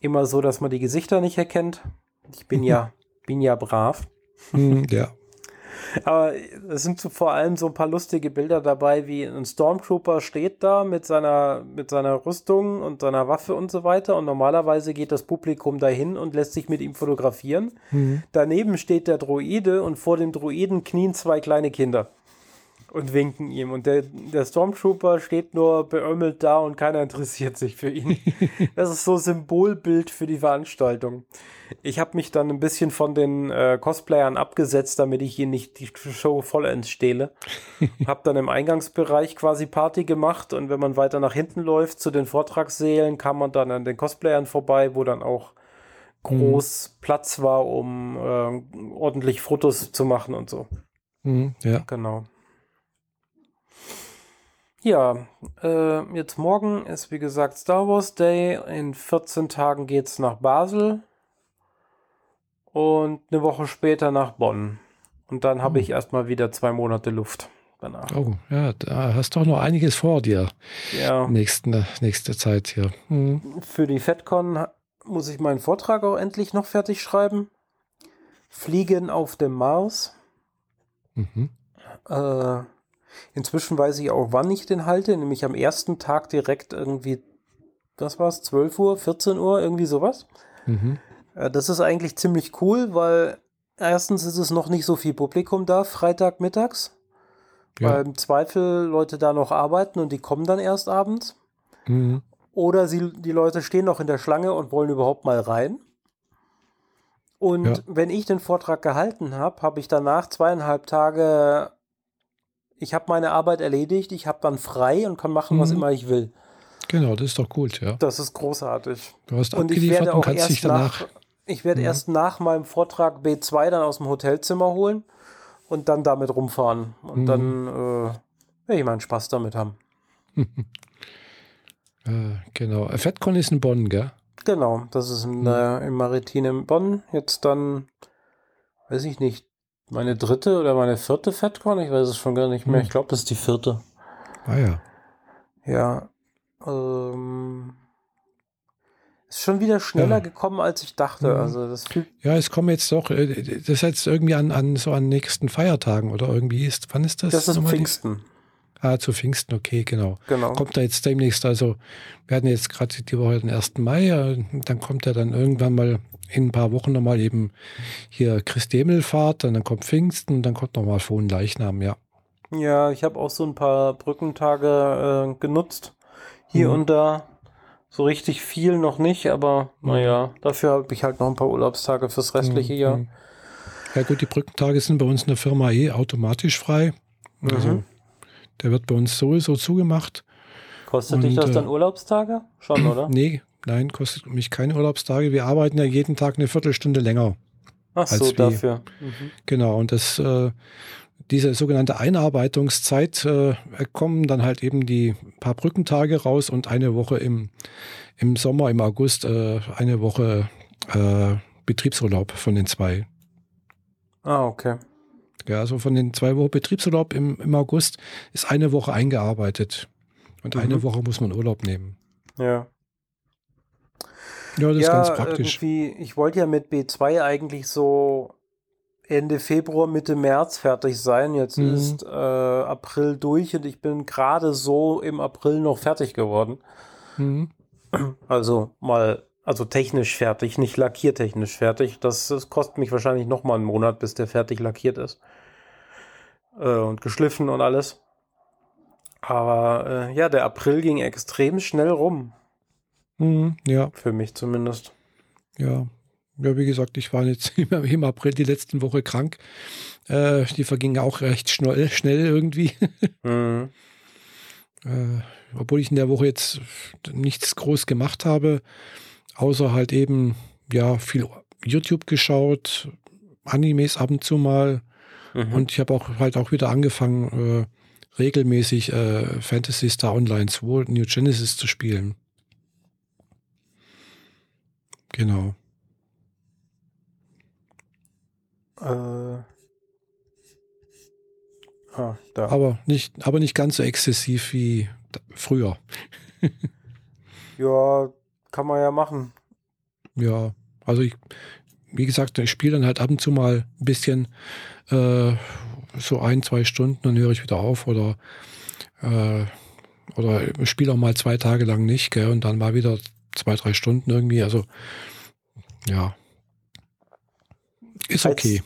Immer so, dass man die Gesichter nicht erkennt. Ich bin ja, [laughs] bin ja brav. Mhm, ja. [laughs] Aber es sind so vor allem so ein paar lustige Bilder dabei, wie ein Stormtrooper steht da mit seiner, mit seiner Rüstung und seiner Waffe und so weiter. Und normalerweise geht das Publikum dahin und lässt sich mit ihm fotografieren. Mhm. Daneben steht der Droide und vor dem Droiden knien zwei kleine Kinder und winken ihm. Und der, der Stormtrooper steht nur beömmelt da und keiner interessiert sich für ihn. [laughs] das ist so Symbolbild für die Veranstaltung. Ich habe mich dann ein bisschen von den äh, Cosplayern abgesetzt, damit ich ihnen nicht die Show vollends stehle. [laughs] hab dann im Eingangsbereich quasi Party gemacht und wenn man weiter nach hinten läuft zu den Vortragssälen, kam man dann an den Cosplayern vorbei, wo dann auch groß mhm. Platz war, um äh, ordentlich Fotos zu machen und so. Mhm, ja. Genau. Ja, äh, jetzt morgen ist wie gesagt Star Wars Day. In 14 Tagen geht es nach Basel und eine Woche später nach Bonn. Und dann habe oh. ich erstmal wieder zwei Monate Luft danach. Oh, ja, da hast doch noch einiges vor dir. Ja. Nächsten, nächste Zeit hier. Hm. Für die FedCon muss ich meinen Vortrag auch endlich noch fertig schreiben. Fliegen auf dem Mars. Mhm. Äh, Inzwischen weiß ich auch, wann ich den halte, nämlich am ersten Tag direkt irgendwie, was war es, 12 Uhr, 14 Uhr, irgendwie sowas. Mhm. Äh, das ist eigentlich ziemlich cool, weil erstens ist es noch nicht so viel Publikum da, Freitagmittags. Ja. Weil im Zweifel Leute da noch arbeiten und die kommen dann erst abends. Mhm. Oder sie, die Leute stehen noch in der Schlange und wollen überhaupt mal rein. Und ja. wenn ich den Vortrag gehalten habe, habe ich danach zweieinhalb Tage, ich habe meine Arbeit erledigt, ich habe dann frei und kann machen, mhm. was immer ich will. Genau, das ist doch gut, ja. Das ist großartig. Du hast und ich werde auch kannst dich danach. Nach, ich werde ja. erst nach meinem Vortrag B2 dann aus dem Hotelzimmer holen und dann damit rumfahren. Und mhm. dann äh, werde ich meinen Spaß damit haben. [laughs] äh, genau. FedCon ist in Bonn, gell? Genau, das ist in, mhm. äh, im Maritim in Bonn. Jetzt dann, weiß ich nicht, meine dritte oder meine vierte FedCon? Ich weiß es schon gar nicht mehr. Mhm. Ich glaube, das ist die vierte. Ah ja. Ja. Ähm, ist schon wieder schneller ja. gekommen, als ich dachte. Mhm. Also das ja, es kommen jetzt doch, äh, das ist jetzt irgendwie an, an so an nächsten Feiertagen oder irgendwie ist, wann ist das? Das ist Pfingsten. Ah, zu Pfingsten, okay, genau. genau. Kommt da jetzt demnächst, also wir hatten jetzt gerade die Woche den 1. Mai, dann kommt er dann irgendwann mal in ein paar Wochen nochmal eben hier Christemelfahrt, dann kommt Pfingsten, dann kommt nochmal Leichnam, ja. Ja, ich habe auch so ein paar Brückentage äh, genutzt, hier mhm. und da. So richtig viel noch nicht, aber mhm. naja, dafür habe ich halt noch ein paar Urlaubstage fürs restliche mhm. Jahr. Ja gut, die Brückentage sind bei uns in der Firma eh automatisch frei. Also mhm. der wird bei uns sowieso zugemacht. Kostet Und, dich das dann äh, Urlaubstage? Schon, oder? Nee, nein, kostet mich keine Urlaubstage. Wir arbeiten ja jeden Tag eine Viertelstunde länger. Ach so, dafür. Mhm. Genau, und das äh, diese sogenannte Einarbeitungszeit äh, kommen dann halt eben die paar Brückentage raus und eine Woche im, im Sommer, im August, äh, eine Woche äh, Betriebsurlaub von den zwei. Ah, okay. Ja, also von den zwei Wochen Betriebsurlaub im, im August ist eine Woche eingearbeitet. Und mhm. eine Woche muss man Urlaub nehmen. Ja. Ja, das ja, ist ganz praktisch. Ich wollte ja mit B2 eigentlich so Ende Februar, Mitte März fertig sein. Jetzt mhm. ist äh, April durch und ich bin gerade so im April noch fertig geworden. Mhm. Also mal, also technisch fertig, nicht lackiertechnisch fertig. Das, das kostet mich wahrscheinlich noch mal einen Monat, bis der fertig lackiert ist. Äh, und geschliffen und alles. Aber äh, ja, der April ging extrem schnell rum. Mhm, ja. Für mich zumindest. Ja, ja, wie gesagt, ich war jetzt [laughs] im April die letzten Woche krank. Äh, die vergingen auch recht schnell, schnell irgendwie. [laughs] Mhm. Äh, obwohl ich in der Woche jetzt nichts groß gemacht habe, außer halt eben, ja, viel YouTube geschaut, Animes ab und zu mal. Mhm. Und ich habe auch halt auch wieder angefangen, äh, regelmäßig äh, Fantasy Star Online 2 New Genesis zu spielen. Genau. Äh. Ah. Aber nicht, aber nicht ganz so exzessiv wie früher. [laughs] ja, kann man ja machen. Ja, also ich, wie gesagt, ich spiele dann halt ab und zu mal ein bisschen äh, so ein, zwei Stunden, dann höre ich wieder auf oder äh, oder spiele auch mal zwei Tage lang nicht, gell, und dann mal wieder zwei, drei Stunden irgendwie. Also ja, ist okay.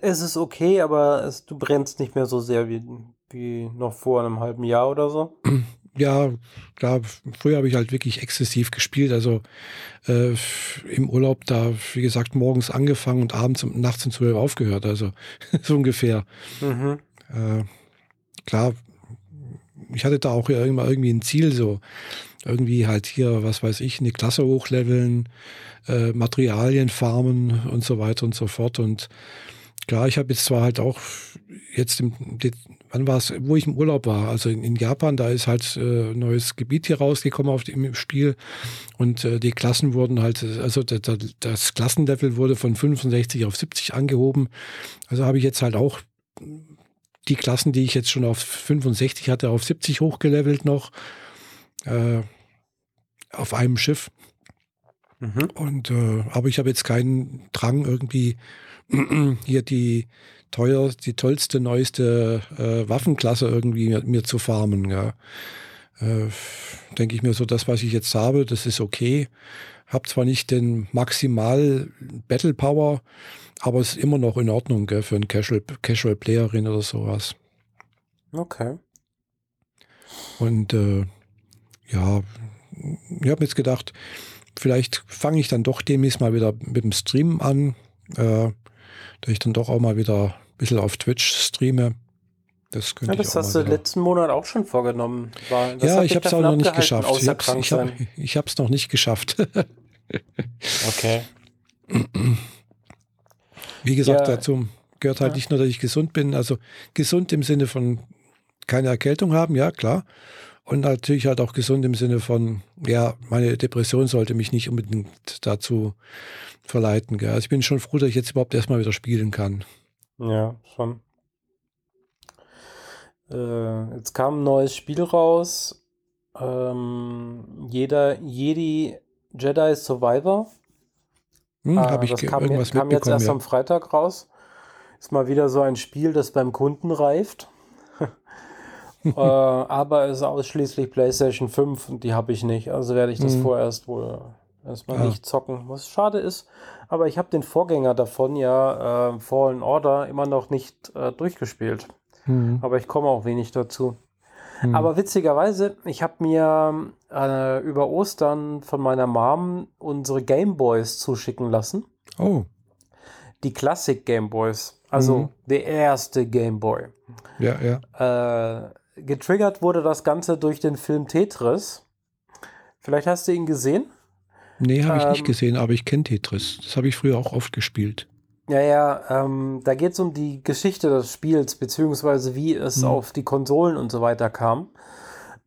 es ist okay, aber es, du brennst nicht mehr so sehr wie, wie noch vor einem halben Jahr oder so. [clears throat] Ja, klar, früher habe ich halt wirklich exzessiv gespielt. Also äh, im Urlaub da, wie gesagt, morgens angefangen und abends und nachts um zwölf aufgehört. Also [laughs] so ungefähr. Mhm. Äh, klar, ich hatte da auch immer irgendwie ein Ziel, so irgendwie halt hier, was weiß ich, eine Klasse hochleveln, äh, Materialien farmen und so weiter und so fort. Und klar, ich habe jetzt zwar halt auch jetzt im, wann war es, wo ich im Urlaub war, also in, in Japan, da ist halt äh, neues Gebiet hier rausgekommen auf dem Spiel und äh, die Klassen wurden halt, also der, der, das Klassenlevel wurde von 65 auf 70 angehoben. Also habe ich jetzt halt auch die Klassen, die ich jetzt schon auf 65 hatte, auf 70 hochgelevelt noch. Äh, auf einem Schiff. Mhm. Und äh, aber ich habe jetzt keinen Drang, irgendwie [clears throat] hier die teuer, die tollste, neueste äh, Waffenklasse irgendwie mir, mir, zu farmen. Ja. Äh, Denke ich mir so, das, was ich jetzt habe, das ist okay. Hab zwar nicht den maximal Battle Power, aber es ist immer noch in Ordnung gell, für einen Casual, Casual Playerin oder sowas. Okay. Und äh, ja, ich habe jetzt gedacht, vielleicht fange ich dann doch demnächst mal wieder mit dem Stream an, äh, dass ich dann doch auch mal wieder ein bisschen auf Twitch streame. Das könnte ja, das ich auch hast du letzten Monat auch schon vorgenommen. War, ja, ich habe es auch noch nicht geschafft. Ich habe es hab, ich hab's noch nicht geschafft. [laughs] okay. Wie gesagt, ja. dazu gehört halt ja. nicht nur, dass ich gesund bin, also gesund im Sinne von keine Erkältung haben, ja klar. Und natürlich halt auch gesund im Sinne von, ja, meine Depression sollte mich nicht unbedingt dazu verleiten. Gell? Also ich bin schon froh, dass ich jetzt überhaupt erstmal wieder spielen kann. Ja, schon. Äh, jetzt kam ein neues Spiel raus. Ähm, jeder Jedi Jedi Survivor. Hm, äh, ich das kam, irgendwas kam jetzt erst ja. am Freitag raus. Ist mal wieder so ein Spiel, das beim Kunden reift. Äh, aber es ist ausschließlich PlayStation 5 und die habe ich nicht. Also werde ich das mhm. vorerst wohl erstmal ja. nicht zocken. Was schade ist, aber ich habe den Vorgänger davon ja, äh, Fallen Order, immer noch nicht äh, durchgespielt. Mhm. Aber ich komme auch wenig dazu. Mhm. Aber witzigerweise, ich habe mir äh, über Ostern von meiner Mom unsere Gameboys zuschicken lassen. Oh. Die Classic Gameboys. Also mhm. der erste Gameboy. Ja, ja. Äh, getriggert wurde das Ganze durch den Film Tetris. Vielleicht hast du ihn gesehen? Nee, habe ich ähm, nicht gesehen, aber ich kenne Tetris. Das habe ich früher auch oft gespielt. Ja, ja, ähm, da geht es um die Geschichte des Spiels, beziehungsweise wie es mhm. auf die Konsolen und so weiter kam.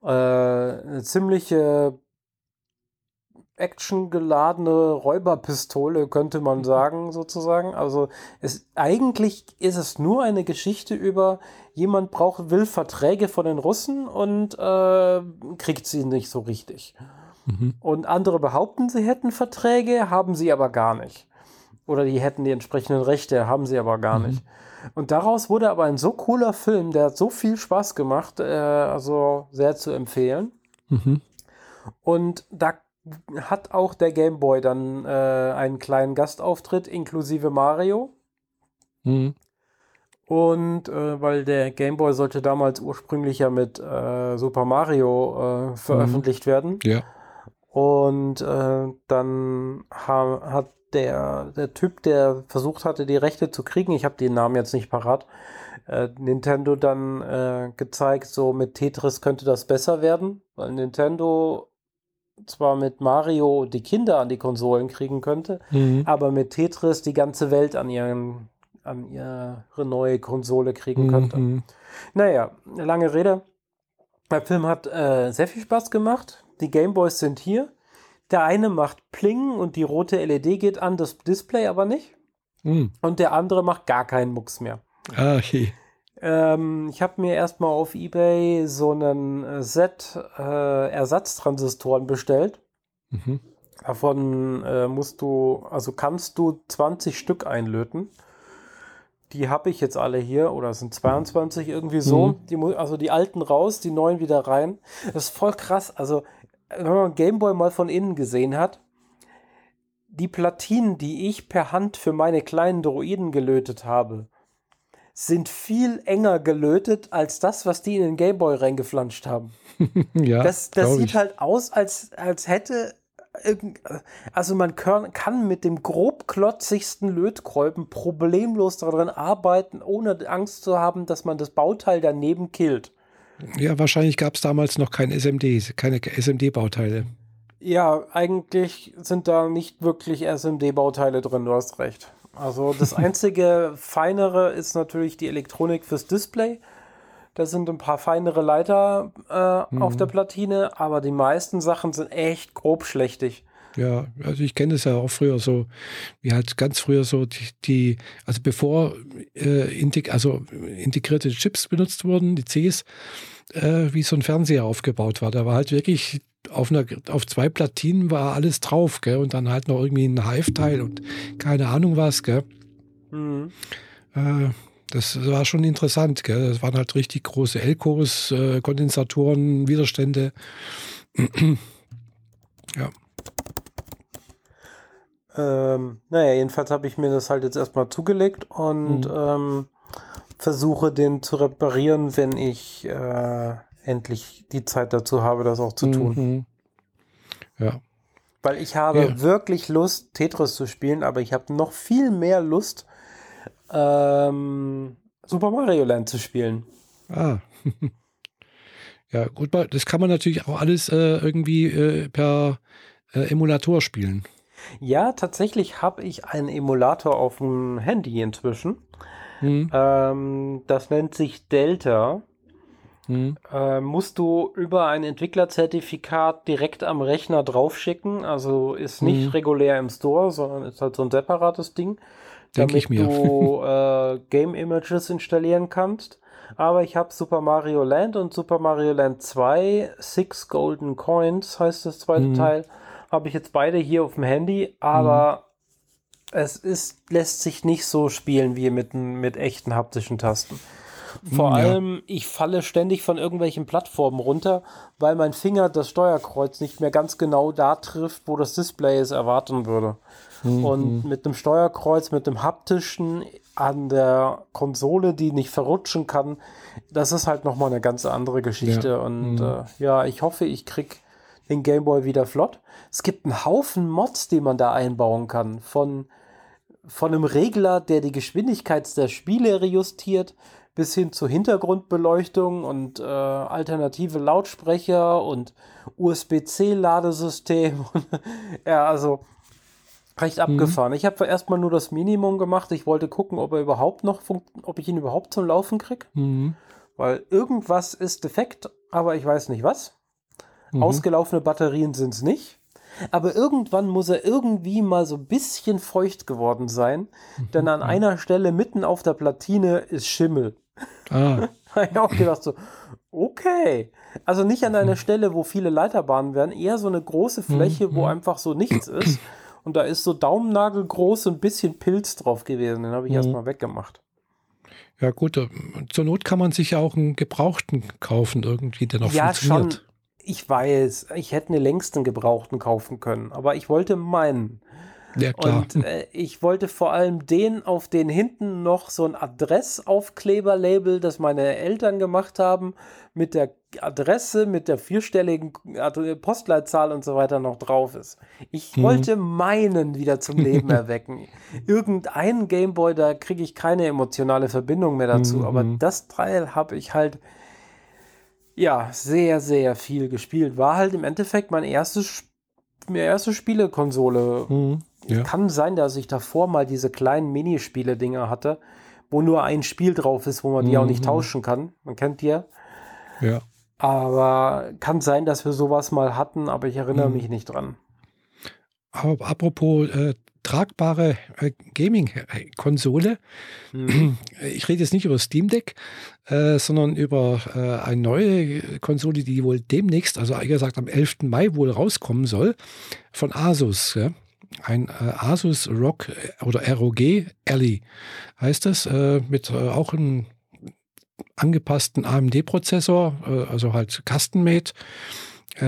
Äh, eine ziemliche actiongeladene Räuberpistole, könnte man sagen, sozusagen. Also es, eigentlich ist es nur eine Geschichte über, jemand braucht, will Verträge von den Russen und äh, kriegt sie nicht so richtig. Mhm. Und andere behaupten, sie hätten Verträge, haben sie aber gar nicht. Oder die hätten die entsprechenden Rechte, haben sie aber gar mhm. nicht. Und daraus wurde aber ein so cooler Film, der hat so viel Spaß gemacht, äh, also sehr zu empfehlen. Mhm. Und da hat auch der Game Boy dann äh, einen kleinen Gastauftritt inklusive Mario. Mhm. Und äh, weil der Game Boy sollte damals ursprünglich ja mit äh, Super Mario äh, veröffentlicht mhm. werden. Ja. Und äh, dann ha hat der, der Typ, der versucht hatte, die Rechte zu kriegen, ich habe den Namen jetzt nicht parat, äh, Nintendo dann gezeigt, so mit Tetris könnte das besser werden, weil Nintendo zwar mit Mario die Kinder an die Konsolen kriegen könnte, mhm. aber mit Tetris die ganze Welt an ihren an ihre neue Konsole kriegen mhm. könnte. Naja, lange Rede. Der Film hat äh, sehr viel Spaß gemacht. Die Gameboys sind hier. Der eine macht Pling und die rote LED geht an, das Display aber nicht. Mhm. Und der andere macht gar keinen Mucks mehr. Ah, okay. Ähm, ich habe mir erstmal auf Ebay so einen äh, Set äh, Ersatztransistoren bestellt. Mhm. Davon äh, musst du, also kannst du 20 Stück einlöten. Die habe ich jetzt alle hier, oder es sind 22 irgendwie so. Mhm. Die, also die alten raus, die neuen wieder rein. Das ist voll krass. Also wenn man Gameboy mal von innen gesehen hat, die Platinen, die ich per Hand für meine kleinen Droiden gelötet habe, sind viel enger gelötet als das, was die in den Gameboy reingeflanscht haben. [laughs] ja, das das sieht ich. halt aus, als, als hätte also man kann mit dem grobklotzigsten Lötkolben problemlos daran arbeiten, ohne Angst zu haben, dass man das Bauteil daneben killt. Ja, wahrscheinlich gab es damals noch kein SMD, keine SMD-Bauteile. Ja, eigentlich sind da nicht wirklich SMD-Bauteile drin, du hast recht. Also das einzige feinere ist natürlich die Elektronik fürs Display. Da sind ein paar feinere Leiter äh, mhm. auf der Platine, aber die meisten Sachen sind echt grobschlächtig. Ja, also ich kenne es ja auch früher so, wie halt ganz früher so die, die also bevor äh, integ also integrierte Chips benutzt wurden, die Cs, äh, wie so ein Fernseher aufgebaut war. Da war halt wirklich auf, einer, auf zwei Platinen war alles drauf, gell? Und dann halt noch irgendwie ein Hive-Teil und keine Ahnung was, gell? Mhm. Äh, das war schon interessant, gell? Das waren halt richtig große Elkos, äh, Kondensatoren, Widerstände. [clears throat] ja. Ähm, naja, jedenfalls habe ich mir das halt jetzt erstmal zugelegt und mhm. ähm, versuche, den zu reparieren, wenn ich äh, endlich die Zeit dazu habe, das auch zu tun. Mhm. Ja. Weil ich habe ja. wirklich Lust, Tetris zu spielen, aber ich habe noch viel mehr Lust, ähm, Super Mario Land zu spielen. Ah. [laughs] ja, gut, das kann man natürlich auch alles äh, irgendwie äh, per äh, Emulator spielen. Ja, tatsächlich habe ich einen Emulator auf dem Handy inzwischen. Mhm. Ähm, das nennt sich Delta. Mhm. Äh, musst du über ein Entwicklerzertifikat direkt am Rechner draufschicken. Also ist nicht mhm. regulär im Store, sondern ist halt so ein separates Ding, Denk damit du äh, Game Images installieren kannst. Aber ich habe Super Mario Land und Super Mario Land 2, Six Golden Coins heißt das zweite mhm. Teil, habe ich jetzt beide hier auf dem Handy, aber mhm. Es ist, lässt sich nicht so spielen wie mit, mit echten haptischen Tasten. Vor ja. allem, ich falle ständig von irgendwelchen Plattformen runter, weil mein Finger das Steuerkreuz nicht mehr ganz genau da trifft, wo das Display es erwarten würde. Mhm. Und mit dem Steuerkreuz, mit dem haptischen an der Konsole, die nicht verrutschen kann, das ist halt nochmal eine ganz andere Geschichte. Ja. Und mhm. äh, ja, ich hoffe, ich krieg den Gameboy wieder flott. Es gibt einen Haufen Mods, die man da einbauen kann. Von, von einem Regler, der die Geschwindigkeit der Spiele rejustiert, bis hin zur Hintergrundbeleuchtung und äh, alternative Lautsprecher und USB-C-Ladesystem. [laughs] ja, also recht mhm. abgefahren. Mhm. Ich habe erstmal nur das Minimum gemacht. Ich wollte gucken, ob er überhaupt noch, ob ich ihn überhaupt zum Laufen kriege. Mhm. Weil irgendwas ist defekt, aber ich weiß nicht was. Mhm. Ausgelaufene Batterien sind es nicht. Aber irgendwann muss er irgendwie mal so ein bisschen feucht geworden sein, mhm. denn an einer Stelle mitten auf der Platine ist Schimmel. Ah. [laughs] habe ich auch gedacht so, okay. Also nicht an einer Stelle, wo viele Leiterbahnen wären, eher so eine große Fläche, wo mhm. einfach so nichts [clears throat] ist. Und da ist so daumennagelgroß ein bisschen Pilz drauf gewesen. Den habe ich mhm. erstmal weggemacht. Ja, gut, äh, zur Not kann man sich ja auch einen Gebrauchten kaufen, irgendwie, der noch ja, funktioniert. Ich weiß, ich hätte einen längsten Gebrauchten kaufen können, aber ich wollte meinen. Ja, klar. Und äh, ich wollte vor allem den, auf den hinten noch so ein Adressaufkleber-Label, das meine Eltern gemacht haben, mit der Adresse, mit der vierstelligen Postleitzahl und so weiter noch drauf ist. Ich hm. wollte meinen wieder zum Leben [laughs] erwecken. Irgendeinen Gameboy, da kriege ich keine emotionale Verbindung mehr dazu, mhm. aber das Teil habe ich halt ja sehr, sehr viel gespielt. War halt im Endeffekt mein erstes meine erste Spielekonsole. Mhm. Ja. Kann sein, dass ich davor mal diese kleinen Minispiele-Dinger hatte, wo nur ein Spiel drauf ist, wo man die mhm. auch nicht mhm. tauschen kann. Man kennt die ja. Ja. Aber kann sein, dass wir sowas mal hatten, aber ich erinnere mhm. mich nicht dran. Aber apropos äh, tragbare äh, Gaming-Konsole. Mhm. [clears throat] Ich rede jetzt nicht über Steam Deck, äh, sondern über äh, eine neue Konsole, die wohl demnächst, also eher gesagt am 11. Mai wohl rauskommen soll, von Asus. Ja? Ein äh, Asus ROG äh, oder ROG Ally heißt das, äh, mit auch einem angepassten AMD-Prozessor, also halt custom-made,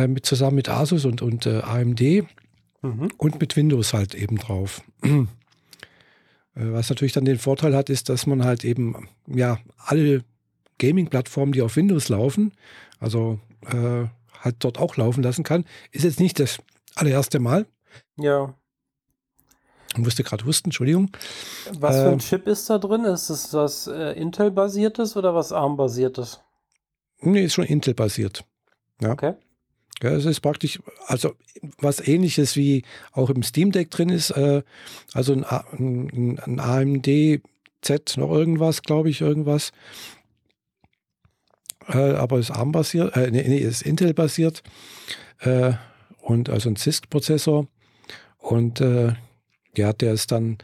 mit, zusammen mit Asus und, und AMD Mhm. Und mit Windows halt eben drauf. [clears throat] Äh, was natürlich dann den Vorteil hat, ist, dass man halt eben ja alle Gaming-Plattformen, die auf Windows laufen, also äh, halt dort auch laufen lassen kann. Ist jetzt nicht das allererste Mal. Ja. Ich musste gerade husten, Entschuldigung. Was für ein äh, Chip ist da drin? Ist es was äh, Intel-basiertes oder was ARM-basiertes? Nee, ist schon Intel-basiert. Ja. Okay. Ja, es ist praktisch, also was ähnliches wie auch im Steam Deck drin ist, äh, also ein, ein, ein, AMD Z noch irgendwas, glaube ich, irgendwas. Äh, aber ist ARM-basiert, äh, nee, nee, ist Intel-basiert äh, und also ein CISC-Prozessor. Und äh, ja, der ist dann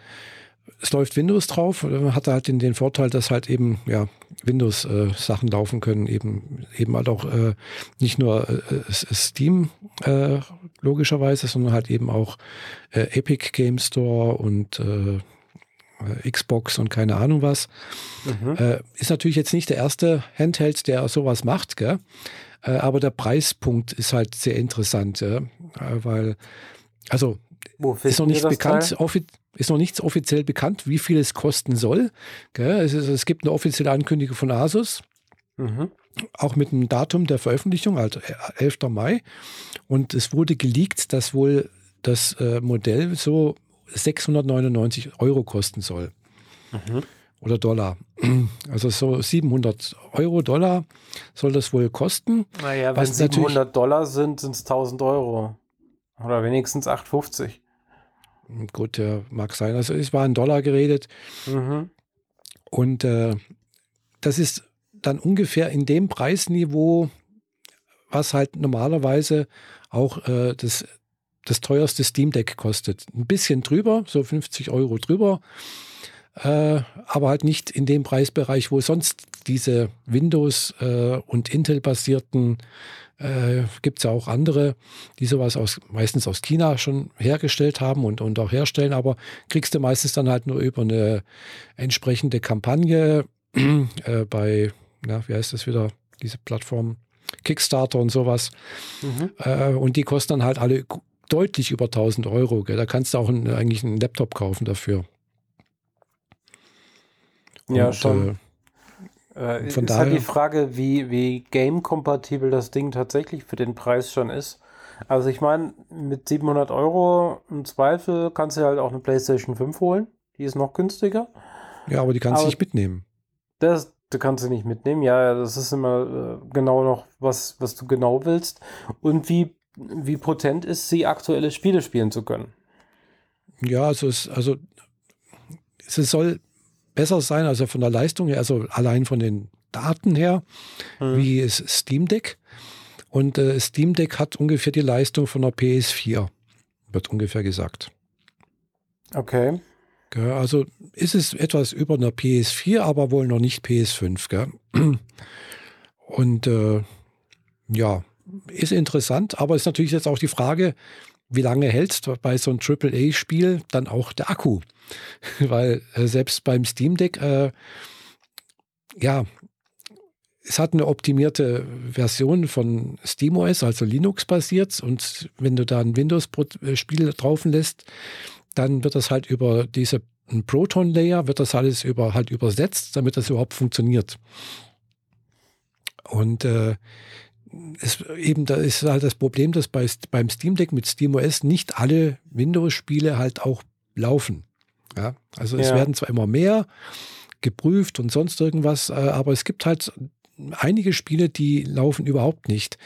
es läuft Windows drauf, hat halt den, den Vorteil, dass halt eben ja Windows-Sachen äh, laufen können, eben eben halt auch äh, nicht nur äh, Steam äh, logischerweise, sondern halt eben auch äh, Epic Game Store und äh, Xbox und keine Ahnung was. Mhm. ist natürlich jetzt nicht der erste Handheld, der sowas macht, gell? aber der Preispunkt ist halt sehr interessant, ja? weil also ist noch nicht bekannt, ist noch nichts offiziell bekannt, wie viel es kosten soll. Es, ist, es, gibt eine offizielle Ankündigung von Asus. Mhm. Auch mit dem Datum der Veröffentlichung, also 11. Mai. Und es wurde geleakt, dass wohl das äh, Modell so 699 Euro kosten soll. Mhm. Oder Dollar. [clears throat] Also so 700 Euro, Dollar soll das wohl kosten. Naja, wenn 700 Dollar sind, sind es 1000 Euro. Oder wenigstens 850. Gut, ja, mag sein. Also es war ein Dollar geredet. Mhm. Und äh, das ist dann ungefähr in dem Preisniveau, was halt normalerweise auch äh, das, das teuerste Steam Deck kostet. Ein bisschen drüber, so 50 Euro drüber, äh, aber halt nicht in dem Preisbereich, wo sonst diese Windows- äh, und Intel-basierten äh, gibt es ja auch andere, die sowas aus, meistens aus China schon hergestellt haben und, und auch herstellen, aber kriegst du meistens dann halt nur über eine entsprechende Kampagne [clears throat] äh, bei, ja, wie heißt das wieder, diese Plattform, Kickstarter und sowas. Mhm. Äh, und die kosten dann halt alle deutlich über 1000 Euro. Gell? Da kannst du auch ein, eigentlich einen Laptop kaufen dafür. Ja, und, schon. Äh, Von ist daher, halt die Frage, wie, wie game-kompatibel das Ding tatsächlich für den Preis schon ist. Also ich meine, mit 700 Euro im Zweifel kannst du halt auch eine PlayStation 5 holen. Die ist noch günstiger. Ja, aber die kannst du nicht mitnehmen. Das, du kannst sie nicht mitnehmen. Ja, das ist immer äh, genau noch, was, was du genau willst. Und wie, wie potent ist sie, aktuelle Spiele spielen zu können. Ja, also es, also es soll besser sein, also von der Leistung her, also allein von den Daten her, mhm. wie es Steam Deck. Und äh, Steam Deck hat ungefähr die Leistung von der PS4, wird ungefähr gesagt. Okay. Gell, also ist es etwas über einer PS4, aber wohl noch nicht PS5. Gell? [clears throat] Und äh, ja, ist interessant, aber ist natürlich jetzt auch die Frage, wie lange hältst bei so einem AAA-Spiel dann auch der Akku? [laughs] Weil äh, selbst beim Steam Deck, äh, ja, es hat eine optimierte Version von SteamOS, also Linux-basiert. Und wenn du da ein Windows-Spiel drauf lässt, dann wird das halt über diese Proton-Layer, wird das alles über, halt übersetzt, damit das überhaupt funktioniert. Und äh, es, eben da ist halt das Problem, dass bei, beim Steam Deck mit SteamOS nicht alle Windows-Spiele halt auch laufen. Ja, also es ja. werden zwar immer mehr geprüft und sonst irgendwas, äh, aber es gibt halt einige Spiele, die laufen überhaupt nicht.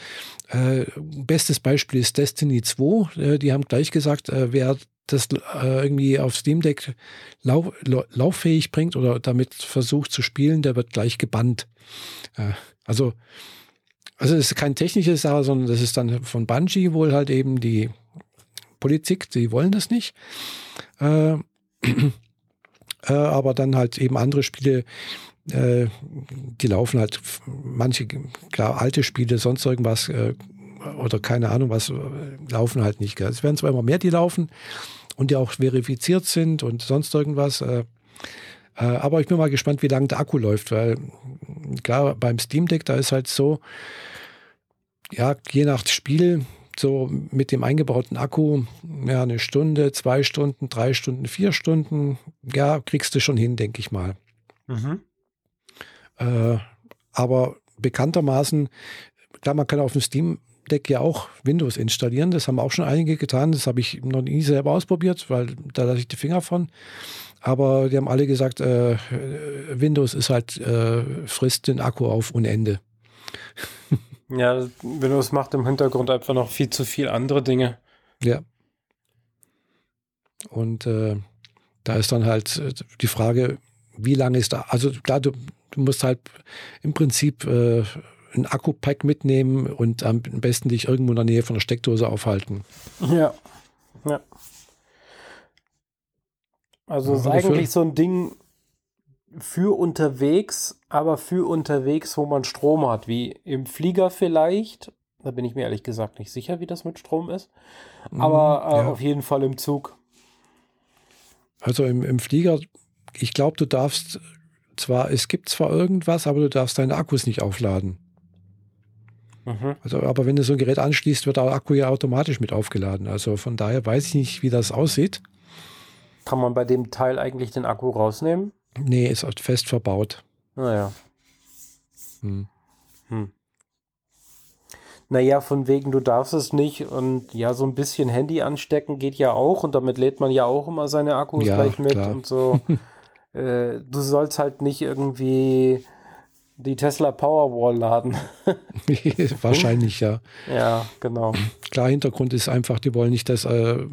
Äh, bestes Beispiel ist Destiny 2. Äh, die haben gleich gesagt, wer das irgendwie auf Steam Deck lau lauffähig bringt oder damit versucht zu spielen, der wird gleich gebannt. Also also es ist kein technisches Sache, sondern das ist dann von Bungie wohl halt eben die Politik, die wollen das nicht. Äh, äh, aber dann halt eben andere Spiele, äh, die laufen halt, manche, klar, alte Spiele, sonst irgendwas äh, oder keine Ahnung was, äh, laufen halt nicht. Gell? Es werden zwar immer mehr, die laufen und die auch verifiziert sind und sonst irgendwas. Äh, aber ich bin mal gespannt, wie lange der Akku läuft, weil klar, beim Steam Deck, da ist halt so, ja, je nach Spiel, so mit dem eingebauten Akku, ja, eine Stunde, zwei Stunden, drei Stunden, vier Stunden, ja, kriegst du schon hin, denke ich mal. Mhm. Äh, aber bekanntermaßen, klar, man kann auf dem Steam Deck ja auch Windows installieren. Das haben auch schon einige getan. Das habe ich noch nie selber ausprobiert, weil da lasse ich die Finger von. Aber die haben alle gesagt, äh, Windows ist halt, äh, frisst den Akku auf Unende. [laughs] Ja, Windows macht im Hintergrund einfach noch viel zu viel andere Dinge. Ja. Und äh, da ist dann halt äh, die Frage, wie lange ist da, also klar, du, du musst halt im Prinzip äh, ein Akku-Pack mitnehmen und am besten dich irgendwo in der Nähe von der Steckdose aufhalten. Ja. Ja. Also ja, ist eigentlich so ein Ding, für unterwegs, aber für unterwegs, wo man Strom hat, wie im Flieger vielleicht. Da bin ich mir ehrlich gesagt nicht sicher, wie das mit Strom ist. Aber mhm, äh, ja. auf jeden Fall im Zug. Also im, im Flieger, ich glaube, du darfst zwar, es gibt zwar irgendwas, aber du darfst deine Akkus nicht aufladen. Mhm. Also, aber wenn du so ein Gerät anschließt, wird der Akku ja automatisch mit aufgeladen. Also von daher weiß ich nicht, wie das aussieht. Kann man bei dem Teil eigentlich den Akku rausnehmen? Nee, ist halt fest verbaut. Naja. Hm. Hm. Naja, von wegen, du darfst es nicht und ja, so ein bisschen Handy anstecken geht ja auch und damit lädt man ja auch immer seine Akkus ja, gleich mit klar. und so. [laughs] äh, du sollst halt nicht irgendwie die Tesla Powerwall laden. [laughs] Wahrscheinlich, ja. Ja, genau. Klar, Hintergrund ist einfach, die wollen nicht, dass, äh,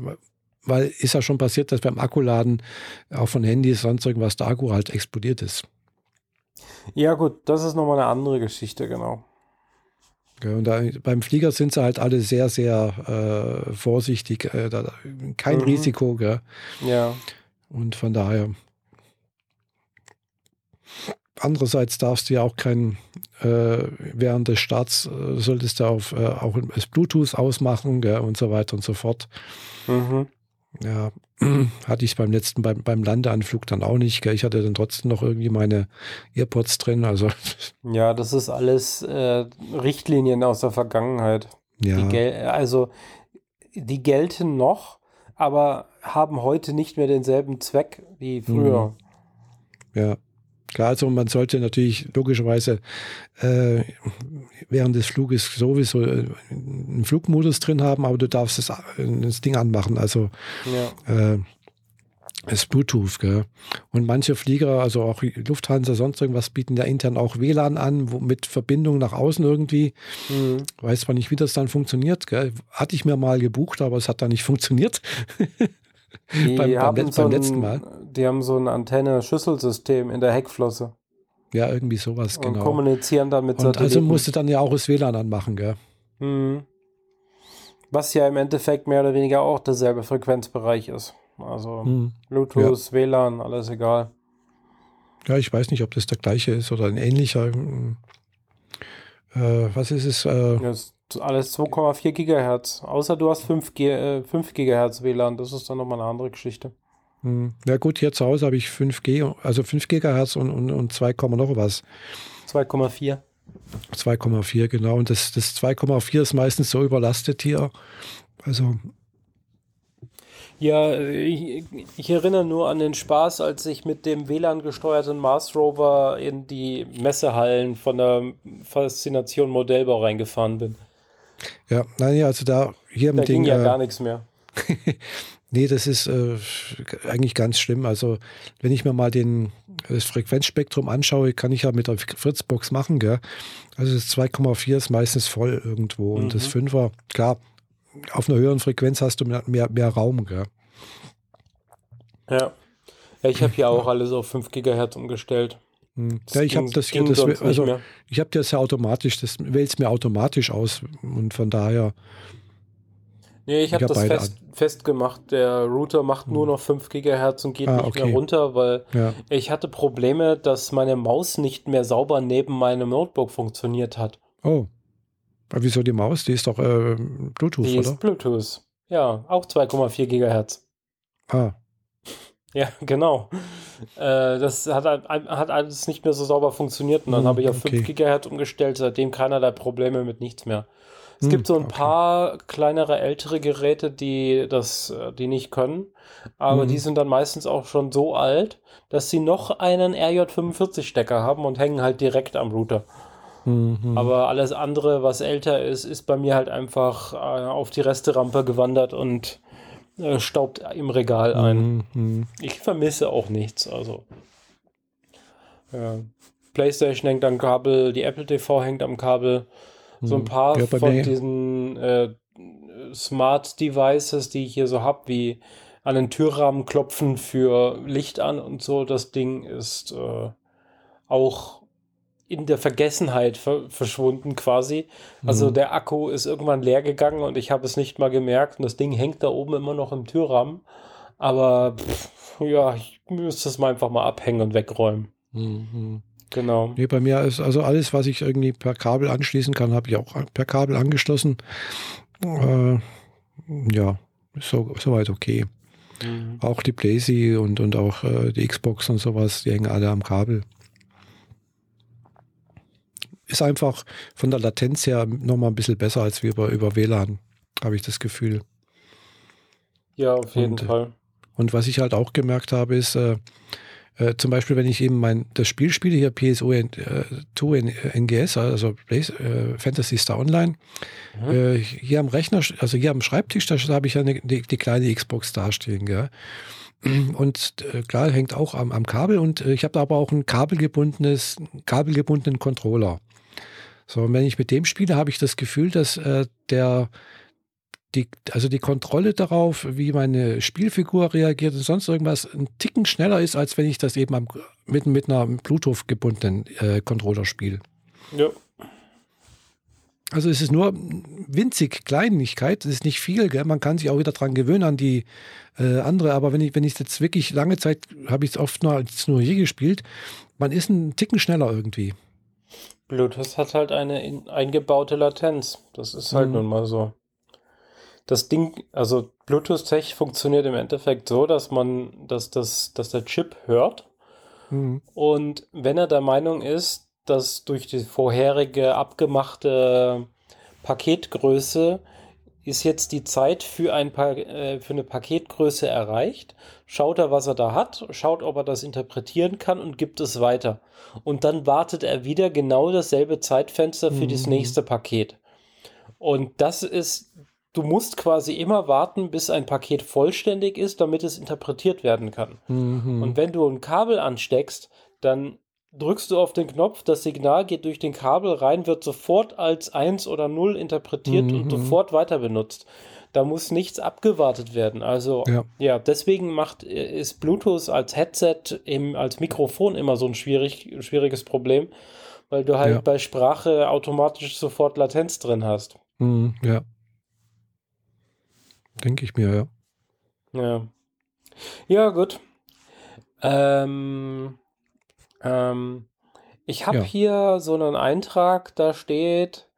weil ist ja schon passiert, dass beim Akkuladen auch von Handys, sonst irgendwas, der Akku halt explodiert ist. Ja, gut, das ist nochmal eine andere Geschichte, genau. Ja, und da, beim Flieger sind sie halt alle sehr, sehr äh, vorsichtig. Äh, da, kein mhm. Risiko. Gell? Ja. Und von daher. Andererseits darfst du ja auch kein, äh, während des Starts äh, solltest du auf, äh, auch das Bluetooth ausmachen gell, und so weiter und so fort. Mhm. Ja, [clears throat] hatte ich beim letzten, beim, beim Landeanflug dann auch nicht. Gell? Ich hatte dann trotzdem noch irgendwie meine Earpods drin. Also. [laughs] Ja, das ist alles äh, Richtlinien aus der Vergangenheit. Ja. Die also die gelten noch, aber haben heute nicht mehr denselben Zweck wie früher. Mhm. Ja. Klar, also man sollte natürlich logischerweise äh, während des Fluges sowieso äh, einen Flugmodus drin haben, aber du darfst das, das Ding anmachen, also ja. äh, das Bluetooth. Gell? Und manche Flieger, also auch Lufthansa, sonst irgendwas, bieten ja intern auch WLAN an, wo, mit Verbindung nach außen irgendwie. Mhm. Weiß zwar nicht, wie das dann funktioniert. Gell? Hatte ich mir mal gebucht, aber es hat dann nicht [laughs] funktioniert. Die beim, beim, beim, so letzten Mal. die haben so ein Antenne-Schüsselsystem in der Heckflosse. Ja, irgendwie sowas, und genau. kommunizieren dann mit und Satelliten. Also musst du dann ja auch das WLAN anmachen, gell? Mhm. Was ja im Endeffekt mehr oder weniger auch derselbe Frequenzbereich ist. Also mhm. Bluetooth, ja. WLAN, alles egal. Ja, ich weiß nicht, ob das der gleiche ist oder ein ähnlicher. Äh, was ist es? Äh, ist alles 2,4 Gigahertz. Außer du hast 5, G äh, 5 Gigahertz WLAN. Das ist dann nochmal eine andere Geschichte. Hm. Ja gut, hier zu Hause habe ich 5G, also 5 Gigahertz und, und, und 2, noch was. 2,4. 2,4, genau. Und das, das 2,4 ist meistens so überlastet hier. Also. Ja, ich, ich, erinnere nur an den Spaß, als ich mit dem WLAN-gesteuerten Mars Rover in die Messehallen von der Faszination Modellbau reingefahren bin. Ja, naja, also da hier da im ging Ding, ja äh, gar nichts mehr. [laughs] Nee, das ist äh, eigentlich ganz schlimm. Also, wenn ich mir mal den, das Frequenzspektrum anschaue, kann ich ja mit der Fritzbox machen, gell? Also, das 2,4 ist meistens voll irgendwo. Mhm. Und das 5er, klar, auf einer höheren Frequenz hast du mehr, mehr, mehr Raum, gell? Ja. Ja, ich habe hier auch alles auf 5 Gigahertz umgestellt. Hm. Ja, ich habe das hier, das, also, ich habe das ja automatisch, das wählt es mir automatisch aus und von daher Nee, ich habe das fest, festgemacht. Der Router macht nur hm. noch 5 GHz und geht ah, nicht okay. mehr runter, weil ja. ich hatte Probleme, dass meine Maus nicht mehr sauber neben meinem Notebook funktioniert hat. Oh. Aber wieso die Maus? Die ist doch äh, Bluetooth, die oder? Die ist Bluetooth. Ja, auch 2,4 GHz. Ah. Ja, [laughs] genau. Äh, das hat, hat alles nicht mehr so sauber funktioniert und dann hm, habe ich auf okay. 5 GHz umgestellt, seitdem keinerlei Probleme mit nichts mehr. Es hm, gibt so ein okay. paar kleinere, ältere Geräte, die das, äh, die nicht können. Aber hm. die sind dann meistens auch schon so alt, dass sie noch einen RJ45-Stecker haben und hängen halt direkt am Router. Mhm. Aber alles andere, was älter ist, ist bei mir halt einfach äh, auf die Resterampe gewandert und äh, staubt im Regal ein. Mhm. Ich vermisse auch nichts. Also ja. PlayStation hängt am Kabel, die Apple TV hängt am Kabel. So ein hm. paar ja, von mir. diesen äh, Smart Devices, die ich hier so habe, wie an den Türrahmen klopfen für Licht an und so, das Ding ist äh, auch in der Vergessenheit ver verschwunden quasi. Also mhm. der Akku ist irgendwann leer gegangen und ich habe es nicht mal gemerkt und das Ding hängt da oben immer noch im Türrahmen. Aber pff, ja, ich müsste es mal einfach mal abhängen und wegräumen. Mhm. Genau. Nee, bei mir ist also alles, was ich irgendwie per Kabel anschließen kann, habe ich auch per Kabel angeschlossen. Äh, ja, so, soweit okay. Mhm. Auch die Blazy und, und auch äh, die Xbox und sowas, die hängen alle am Kabel. Ist einfach von der Latenz her nochmal ein bisschen besser als wir über, über WLAN, habe ich das Gefühl. Ja, auf jeden und, Fall. Und was ich halt auch gemerkt habe, ist, äh, äh, zum Beispiel, wenn ich eben mein das Spiel spiele, hier PSO äh, 2 in, NGS, also äh, Fantasy Star Online, mhm. äh, hier am Rechner, also hier am Schreibtisch, da habe ich ja eine, die, die, kleine Xbox dastehen, gell? Und äh, klar, hängt auch am, am Kabel und äh, ich habe da aber auch ein kabelgebundenes, kabelgebundenen Controller. So, und wenn ich mit dem spiele, habe ich das Gefühl, dass äh, der die, also die Kontrolle darauf, wie meine Spielfigur reagiert und sonst irgendwas, ein Ticken schneller ist, als wenn ich das eben am, mit, mit einer Bluetooth gebundenen äh, Controller spiele. Ja. Also es ist nur winzig Kleinigkeit, es ist nicht viel, gell? man kann sich auch wieder dran gewöhnen an die äh, andere, aber wenn ich, wenn ich jetzt wirklich lange Zeit, habe ich es oft nur, nur hier gespielt, man ist ein Ticken schneller irgendwie. Bluetooth hat halt eine eingebaute Latenz. Das ist halt mhm. nun mal so das Ding, also Bluetooth-Tech funktioniert im Endeffekt so, dass man, dass, das, dass der Chip hört. Mhm. Und wenn er der Meinung ist, dass durch die vorherige abgemachte Paketgröße ist jetzt die Zeit für, ein pa äh, für eine Paketgröße erreicht, schaut er, was er da hat, schaut, ob er das interpretieren kann und gibt es weiter. Und dann wartet er wieder genau dasselbe Zeitfenster für mhm. das nächste Paket. Und das ist du musst quasi immer warten, bis ein Paket vollständig ist, damit es interpretiert werden kann. Mhm. Und wenn du ein Kabel ansteckst, dann drückst du auf den Knopf, das Signal geht durch den Kabel rein, wird sofort als 1 oder 0 interpretiert mhm. und sofort weiter benutzt. Da muss nichts abgewartet werden. Also ja, ja deswegen macht ist Bluetooth als Headset im, als Mikrofon immer so ein schwierig, schwieriges Problem, weil du halt ja. bei Sprache automatisch sofort Latenz drin hast. Mhm, ja. Denke ich mir, ja. Ja. Ja, gut. Ähm, ähm, ich habe ja. hier so einen Eintrag, da steht,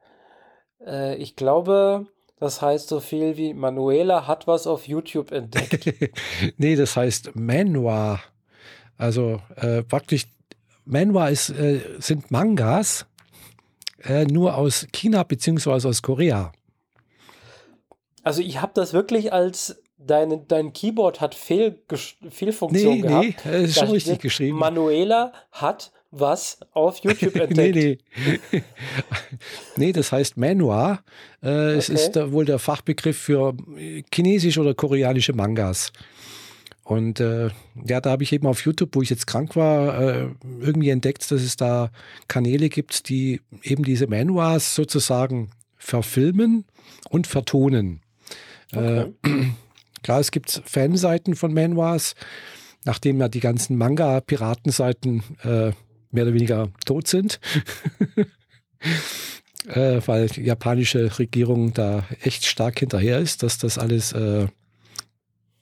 äh, ich glaube, das heißt so viel wie Manuela hat was auf YouTube entdeckt. [laughs] nee, das heißt Manhwa. Also äh, praktisch, Manhwa ist, äh, sind Mangas, äh, nur aus China beziehungsweise aus Korea. Also ich habe das wirklich als dein, dein Keyboard hat Fehl, Fehlfunktion nee, gehabt. Nee, ist schon richtig geschrieben. Manuela hat was auf YouTube [laughs] entdeckt. nee, nee. [laughs] nee, das heißt Manhwa. Äh, okay. Es ist da wohl der Fachbegriff für chinesische oder koreanische Mangas. Und äh, ja, da habe ich eben auf YouTube, wo ich jetzt krank war, äh, irgendwie entdeckt, dass es da Kanäle gibt, die eben diese Manhwas sozusagen verfilmen und vertonen. Okay. Äh, [clears throat] klar, es gibt Fanseiten von Manhwas, nachdem ja die ganzen Manga-Piratenseiten äh, mehr oder weniger tot sind. [laughs] äh, weil die japanische Regierung da echt stark hinterher ist, dass das alles äh,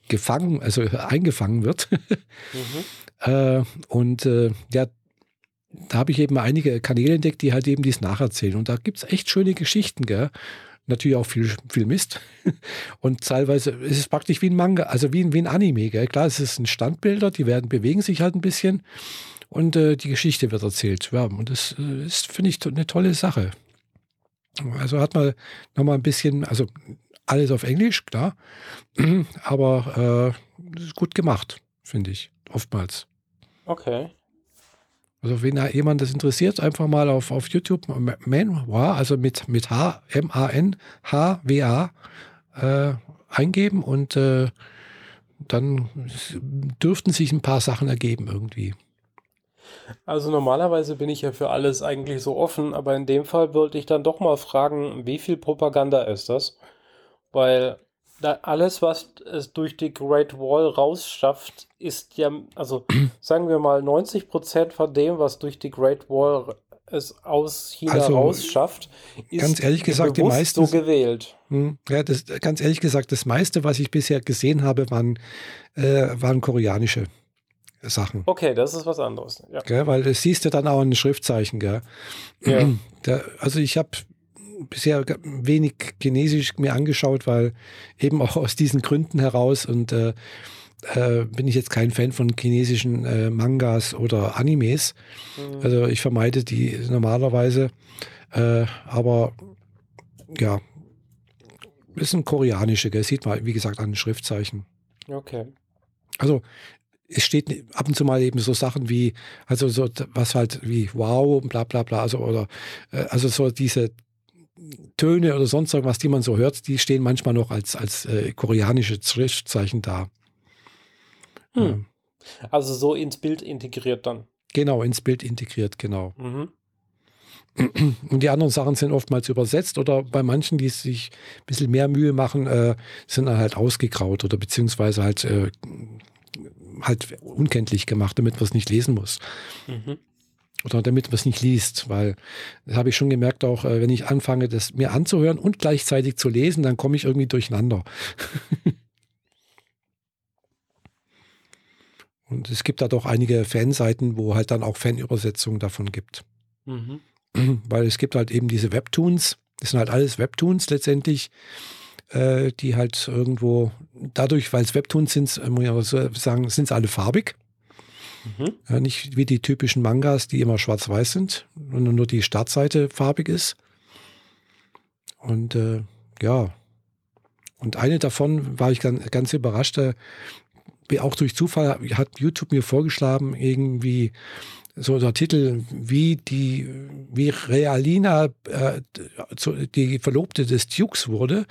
gefangen, also eingefangen wird. [laughs] mhm. Äh, und äh, ja, da habe ich eben einige Kanäle entdeckt, die halt eben dies nacherzählen. Und da gibt es echt schöne Geschichten, gell? natürlich auch viel, viel Mist. [laughs] Und teilweise ist es praktisch wie ein Manga, also wie, wie ein Anime. Gell? Klar, es sind Standbilder, die werden, bewegen sich halt ein bisschen und äh, die Geschichte wird erzählt. Ja, und das äh, ist, finde ich, eine tolle Sache. Also hat man nochmal ein bisschen, also alles auf Englisch, klar, [clears throat] aber äh, gut gemacht, finde ich, oftmals. Okay. Also wenn jemand das interessiert, einfach mal auf, auf YouTube Manhwa, also mit, mit H, M-A-N, H-W-A äh, eingeben und äh, dann dürften sich ein paar Sachen ergeben irgendwie. Also normalerweise bin ich ja für alles eigentlich so offen, aber in dem Fall wollte ich dann doch mal fragen, wie viel Propaganda ist das? Weil alles, was es durch die Great Wall rausschafft, ist ja, also [clears throat] sagen wir mal, 90 Prozent von dem, was durch die Great Wall es aus China also, rausschafft, ist ganz ehrlich gesagt, die meisten, so gewählt. Hm, ja, das, ganz ehrlich gesagt, das meiste, was ich bisher gesehen habe, waren, äh, waren koreanische Sachen. Okay, das ist was anderes. Ja. Gell, weil das siehst du dann auch in Schriftzeichen. Gell? Ja. [clears throat] Da, also ich habe bisher wenig Chinesisch mir angeschaut, weil eben auch aus diesen Gründen heraus und äh, äh, bin ich jetzt kein Fan von chinesischen äh, Mangas oder Animes. Mhm. Also ich vermeide die normalerweise. Äh, aber ja, ist ein koreanische, gell? sieht man, wie gesagt, an den Schriftzeichen. Okay. Also es steht ab und zu mal eben so Sachen wie, also so was halt wie wow bla bla bla, also oder äh, also so diese Töne oder sonst irgendwas, die man so hört, die stehen manchmal noch als, als äh, koreanische Schriftzeichen da. Hm. Also so ins Bild integriert dann. Genau, ins Bild integriert, genau. Mhm. [clears throat] Und die anderen Sachen sind oftmals übersetzt oder bei manchen, die sich ein bisschen mehr Mühe machen, äh, sind dann halt ausgegraut oder beziehungsweise halt, äh, halt unkenntlich gemacht, damit man es nicht lesen muss. Mhm. Oder damit man es nicht liest, weil das habe ich schon gemerkt, auch äh, wenn ich anfange, das mir anzuhören und gleichzeitig zu lesen, dann komme ich irgendwie durcheinander. [laughs] und es gibt da doch einige Fanseiten, wo halt dann auch Fanübersetzungen davon gibt. Mhm. [clears throat] weil es gibt halt eben diese Webtoons, das sind halt alles Webtoons letztendlich, äh, die halt irgendwo, dadurch, weil es Webtoons sind, äh, muss ich aber so sagen, sind es alle farbig. Mhm. Ja, nicht wie die typischen Mangas, die immer schwarz-weiß sind und nur die Startseite farbig ist. Und äh, ja, und eine davon war ich ganz, ganz überrascht, äh, auch durch Zufall hat YouTube mir vorgeschlagen, irgendwie so der Titel, wie die, wie Realina äh, die Verlobte des Dukes wurde,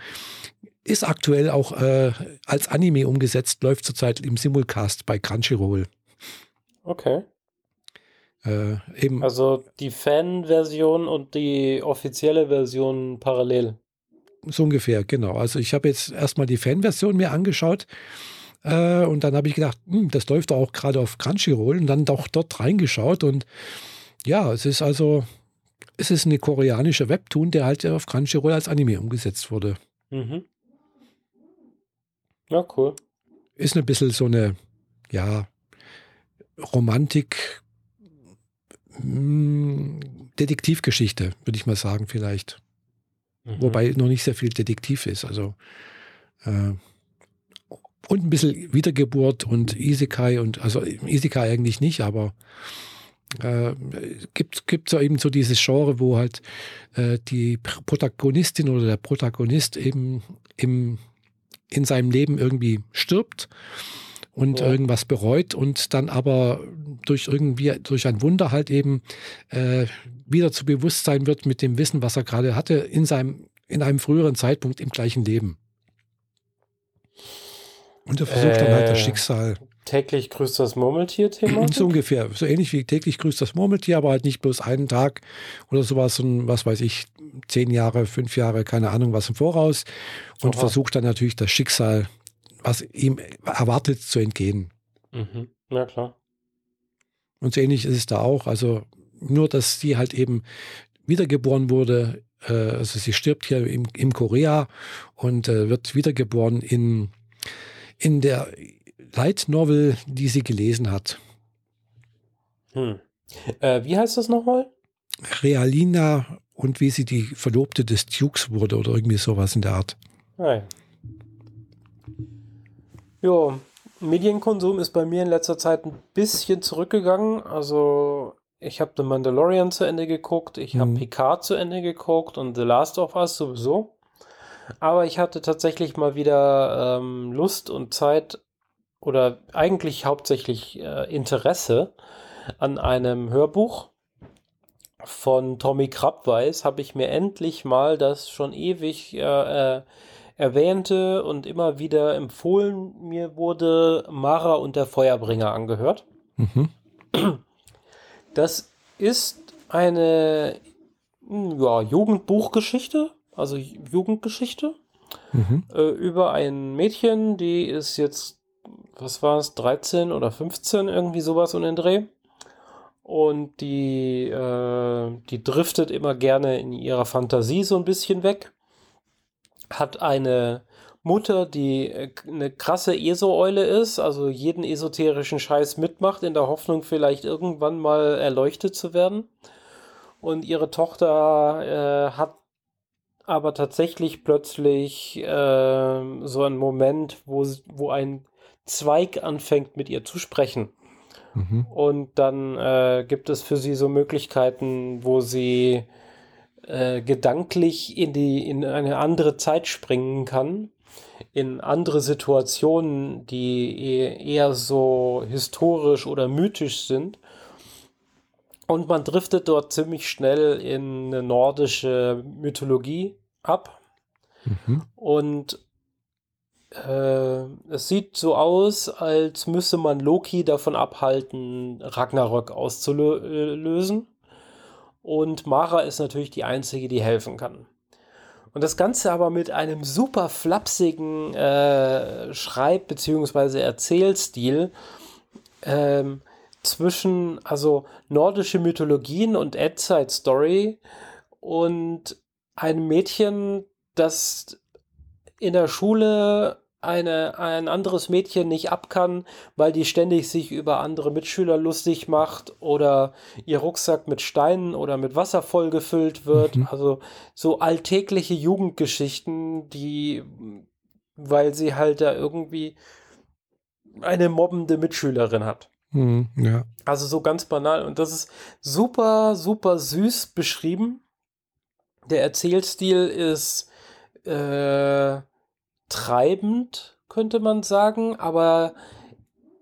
ist aktuell auch äh, als Anime umgesetzt, läuft zurzeit im Simulcast bei Crunchyroll. Okay. Äh, eben. Also die Fan-Version und die offizielle Version parallel. So ungefähr, genau. Also ich habe jetzt erstmal die Fan-Version mir angeschaut äh, und dann habe ich gedacht, hm, das läuft doch auch gerade auf Crunchyroll und dann doch dort reingeschaut und ja, es ist also, es ist eine koreanische Webtoon, der halt auf Crunchyroll als Anime umgesetzt wurde. Mhm. Ja, cool. Ist ein bisschen so eine, ja, Romantik, hm, Detektivgeschichte, würde ich mal sagen, vielleicht. Mhm. Wobei noch nicht sehr viel Detektiv ist. Also äh, und ein bisschen Wiedergeburt und Isekai und also Isekai eigentlich nicht, aber äh, gibt gibt so eben so dieses Genre, wo halt äh, die Protagonistin oder der Protagonist eben im, in seinem Leben irgendwie stirbt und ja. irgendwas bereut und dann aber durch irgendwie durch ein Wunder halt eben äh, wieder zu Bewusstsein wird mit dem Wissen, was er gerade hatte in seinem in einem früheren Zeitpunkt im gleichen Leben. Und er versucht äh, dann halt das äh, Schicksal. Täglich grüßt das Murmeltier-Thema? So ungefähr. So ähnlich wie täglich grüßt das Murmeltier, aber halt nicht bloß einen Tag oder sowas, sondern was weiß ich, zehn Jahre, fünf Jahre, keine Ahnung was im Voraus. Und Oha. versucht dann natürlich das Schicksal, was ihm erwartet, zu entgehen. Mhm. Ja, klar. Und so ähnlich ist es da auch. Also nur, dass sie halt eben wiedergeboren wurde. Äh, also sie stirbt hier im, im Korea und äh, wird wiedergeboren in in der Light Novel, die sie gelesen hat. Hm. Äh, wie heißt das nochmal? Realina und wie sie die Verlobte des Dukes wurde oder irgendwie sowas in der Art. Hey. Jo, Medienkonsum ist bei mir in letzter Zeit ein bisschen zurückgegangen. Also ich habe The Mandalorian zu Ende geguckt, ich habe mhm. Picard zu Ende geguckt und The Last of Us sowieso. Aber ich hatte tatsächlich mal wieder ähm, Lust und Zeit oder eigentlich hauptsächlich äh, Interesse an einem Hörbuch von Tommy Krabweis. Habe ich mir endlich mal das schon ewig äh, äh, erwähnte und immer wieder empfohlen mir wurde Mara und der Feuerbringer angehört. Mhm. Das ist eine hm, ja, Jugendbuchgeschichte, also Jugendgeschichte, mhm. äh, über ein Mädchen, die ist jetzt, was war es, 13 oder 15, irgendwie sowas um den Dreh. Und die, äh, die driftet immer gerne in ihrer Fantasie so ein bisschen weg. Hat eine Mutter, die äh, eine krasse ESO-Eule ist, also jeden esoterischen Scheiß mitmacht, in der Hoffnung, vielleicht irgendwann mal erleuchtet zu werden. Und ihre Tochter äh, hat aber tatsächlich plötzlich äh, so ein Moment, wo, wo ein Zweig anfängt mit ihr zu sprechen. Mhm. Und dann äh, gibt es für sie so Möglichkeiten, wo sie äh, gedanklich in, die, in eine andere Zeit springen kann, in andere Situationen, die e-, eher so historisch oder mythisch sind. Und man driftet dort ziemlich schnell in eine nordische Mythologie ab. Mhm. Und äh, es sieht so aus, als müsse man Loki davon abhalten, Ragnarök auszulösen. Und Mara ist natürlich die Einzige, die helfen kann. Und das Ganze aber mit einem super flapsigen äh, Schreib- bzw. Erzählstil ähm, zwischen also nordische Mythologien und Edside Story und einem Mädchen, das in der Schule eine, ein anderes Mädchen nicht ab kann, weil die ständig sich über andere Mitschüler lustig macht oder ihr Rucksack mit Steinen oder mit Wasser vollgefüllt wird. Mhm. Also so alltägliche Jugendgeschichten, die, weil sie halt da irgendwie eine mobbende Mitschülerin hat. Mhm, ja. Also so ganz banal. Und das ist super, super süß beschrieben. Der Erzählstil ist äh, treibend, könnte man sagen, aber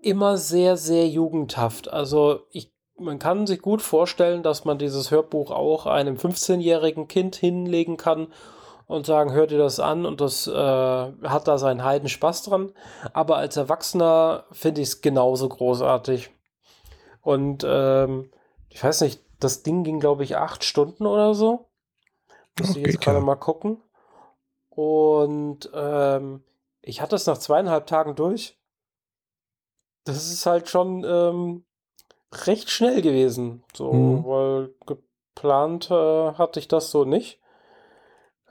immer sehr, sehr jugendhaft. Also ich, man kann sich gut vorstellen, dass man dieses Hörbuch auch einem 15-jährigen Kind hinlegen kann und sagen, hört ihr das an und das äh, hat da seinen Heiden Spaß dran. Aber als Erwachsener finde ich es genauso großartig. Und ähm, ich weiß nicht, das Ding ging, glaube ich, acht Stunden oder so. Muss ich jetzt gerade ja. mal gucken. Und ähm, ich hatte es nach zweieinhalb Tagen durch. Das ist halt schon ähm, recht schnell gewesen. So, mhm. weil geplant äh, hatte ich das so nicht.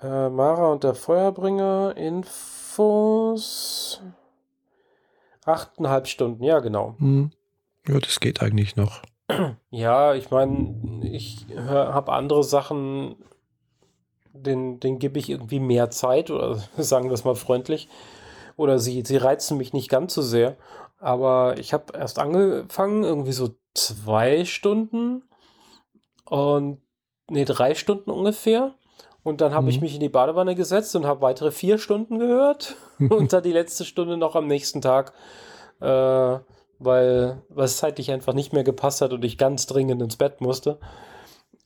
Äh, Mara und der Feuerbringer, Infos. Achteinhalb Stunden, ja, genau. Mhm. Ja, das geht eigentlich noch. Ja, ich meine, ich habe andere Sachen den, den gebe ich irgendwie mehr Zeit oder [laughs] sagen wir es mal freundlich. Oder sie, sie reizen mich nicht ganz so sehr. Aber ich habe erst angefangen, irgendwie so zwei Stunden und nee, drei Stunden ungefähr. Und dann habe mhm. ich mich in die Badewanne gesetzt und habe weitere vier Stunden gehört. [laughs] und dann die letzte Stunde noch am nächsten Tag, äh, weil, weil es zeitlich einfach nicht mehr gepasst hat und ich ganz dringend ins Bett musste.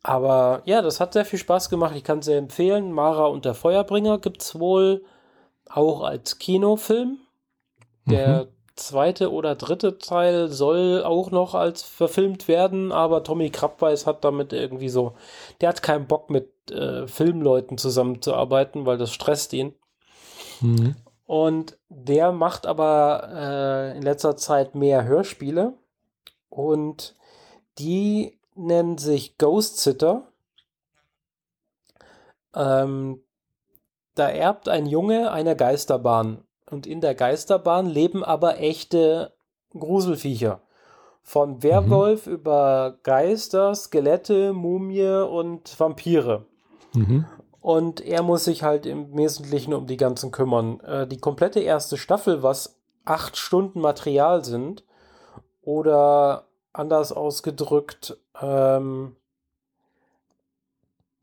Aber ja, das hat sehr viel Spaß gemacht. Ich kann es sehr empfehlen. Mara und der Feuerbringer gibt es wohl auch als Kinofilm. Der mhm. zweite oder dritte Teil soll auch noch als verfilmt werden, aber Tommy Krabweis hat damit irgendwie so, der hat keinen Bock mit äh, Filmleuten zusammenzuarbeiten, weil das stresst ihn. Mhm. Und der macht aber äh, in letzter Zeit mehr Hörspiele und die nennen sich Ghost Sitter. Ähm, da erbt ein Junge eine Geisterbahn. Und in der Geisterbahn leben aber echte Gruselviecher. Von Werwolf mhm. über Geister, Skelette, Mumie und Vampire. Mhm. Und er muss sich halt im Wesentlichen um die ganzen kümmern. Äh, die komplette erste Staffel, was acht Stunden Material sind, oder anders ausgedrückt, ähm,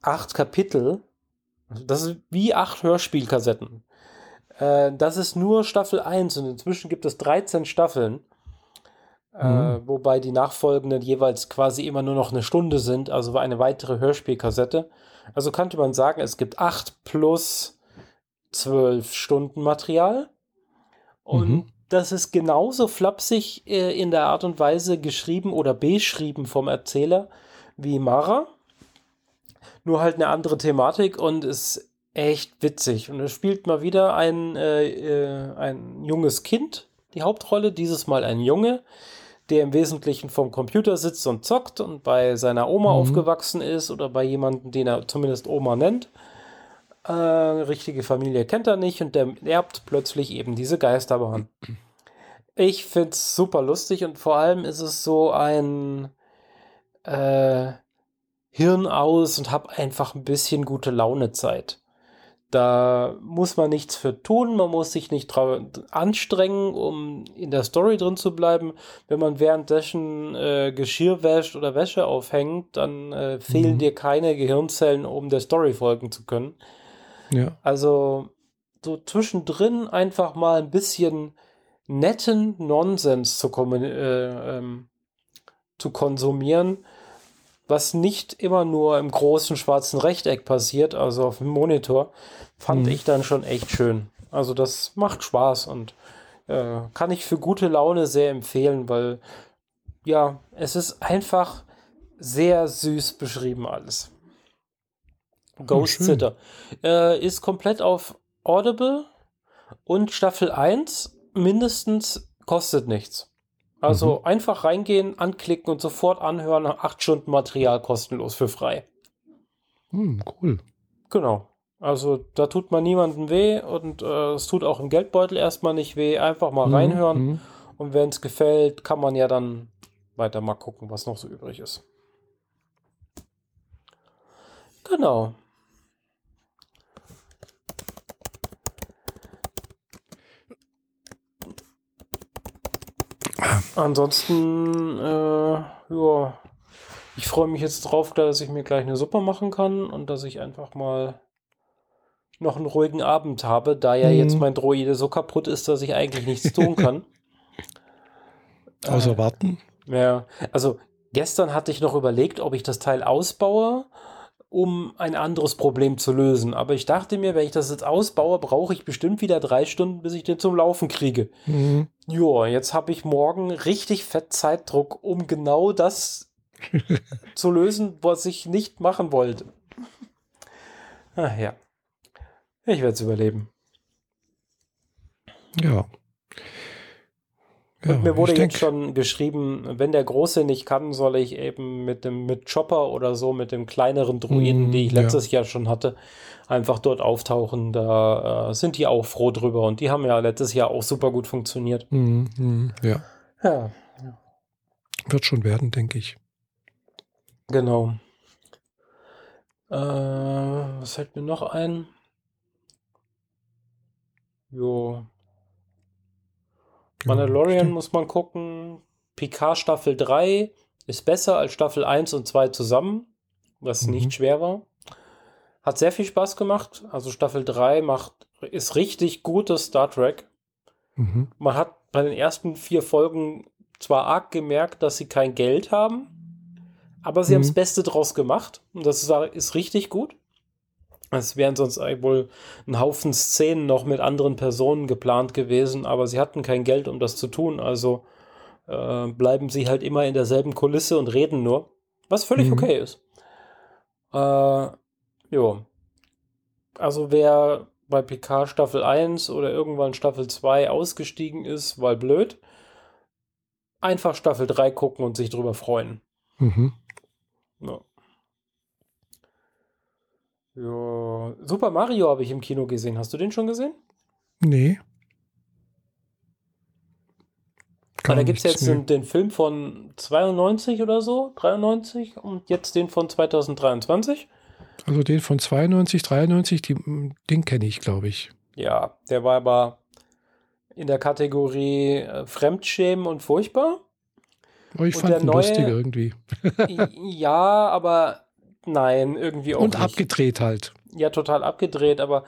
acht Kapitel. Das ist wie acht Hörspielkassetten. Äh, das ist nur Staffel 1 und inzwischen gibt es 13 Staffeln. Äh, mhm. Äh, wobei die nachfolgenden jeweils quasi immer nur noch eine Stunde sind, also eine weitere Hörspielkassette. Also könnte man sagen, es gibt acht plus zwölf Stunden Material. Und mhm das ist genauso flapsig äh, in der Art und Weise geschrieben oder beschrieben vom Erzähler wie Mara. Nur halt eine andere Thematik und ist echt witzig. Und es spielt mal wieder ein, äh, äh, ein junges Kind, die Hauptrolle, dieses Mal ein Junge, der im Wesentlichen vom Computer sitzt und zockt und bei seiner Oma mhm. aufgewachsen ist oder bei jemandem, den er zumindest Oma nennt. Äh, richtige Familie kennt er nicht und der erbt plötzlich eben diese Geisterbahn. Ich finde es super lustig und vor allem ist es so ein äh, Hirn aus und habe einfach ein bisschen gute Laune Zeit. Da muss man nichts für tun, man muss sich nicht anstrengen, um in der Story drin zu bleiben. Wenn man währenddessen äh, Geschirr wäscht oder Wäsche aufhängt, dann äh, fehlen mhm. dir keine Gehirnzellen, um der Story folgen zu können. Ja. Also so zwischendrin einfach mal ein bisschen netten Nonsens zu, äh, ähm, zu konsumieren, was nicht immer nur im großen schwarzen Rechteck passiert, also auf dem Monitor, fand mhm. ich dann schon echt schön. Also das macht Spaß und äh, kann ich für gute Laune sehr empfehlen, weil ja, es ist einfach sehr süß beschrieben alles. Ghost oh, Sitter äh, ist komplett auf Audible und Staffel 1 mindestens kostet nichts. Also mhm. einfach reingehen, anklicken und sofort anhören. Acht Stunden Material kostenlos für frei. Mhm, cool. Genau. Also da tut man niemandem weh und äh, es tut auch im Geldbeutel erstmal nicht weh. Einfach mal mhm. reinhören. Mhm. Und wenn es gefällt, kann man ja dann weiter mal gucken, was noch so übrig ist. Genau. Ansonsten, äh, ja, ich freue mich jetzt drauf, dass ich mir gleich eine Suppe machen kann und dass ich einfach mal noch einen ruhigen Abend habe, da ja mhm. jetzt mein Droide so kaputt ist, dass ich eigentlich nichts tun kann. [laughs] Außer äh, warten? Ja, also gestern hatte ich noch überlegt, ob ich das Teil ausbaue um ein anderes Problem zu lösen. Aber ich dachte mir, wenn ich das jetzt ausbaue, brauche ich bestimmt wieder drei Stunden, bis ich den zum Laufen kriege. Mhm. Joa, jetzt habe ich morgen richtig fett Zeitdruck, um genau das [laughs] zu lösen, was ich nicht machen wollte. Ach ja. Ich werde es überleben. Ja. Ja, und mir wurde jetzt schon geschrieben, wenn der Große nicht kann, soll ich eben mit dem mit Chopper oder so, mit dem kleineren Druiden, mm, die ich letztes ja. Jahr schon hatte, einfach dort auftauchen. Da äh, sind die auch froh drüber und die haben ja letztes Jahr auch super gut funktioniert. Mm, mm, ja. ja. Wird schon werden, denke ich. Genau. Äh, was fällt mir noch ein? Jo, Genau, Mandalorian stimmt. muss man gucken. Picard Staffel 3 ist besser als Staffel 1 und 2 zusammen, was mhm. nicht schwer war. Hat sehr viel Spaß gemacht. Also Staffel 3 macht, ist richtig gutes Star Trek. Mhm. Man hat bei den ersten vier Folgen zwar arg gemerkt, dass sie kein Geld haben, aber sie mhm. haben das Beste draus gemacht. Und das ist, ist richtig gut. Es wären sonst wohl ein Haufen Szenen noch mit anderen Personen geplant gewesen, aber sie hatten kein Geld, um das zu tun. Also äh, bleiben sie halt immer in derselben Kulisse und reden nur, was völlig mhm. okay ist. Äh, jo. Also wer bei PK Staffel 1 oder irgendwann Staffel 2 ausgestiegen ist, weil blöd, einfach Staffel 3 gucken und sich drüber freuen. Mhm. Ja. Ja, Super Mario habe ich im Kino gesehen. Hast du den schon gesehen? Nee. Gar da gibt es jetzt den, den, Film von 92 oder so, 93 und jetzt den von 2023. Also den von 92, 93, die, den kenne ich, glaube ich. Ja, der war aber in der Kategorie äh, Fremdschämen und furchtbar. Oh, ich und fand ihn neue, lustig irgendwie. [laughs] ja, aber Nein, irgendwie auch Und nicht. abgedreht halt. Ja, total abgedreht, aber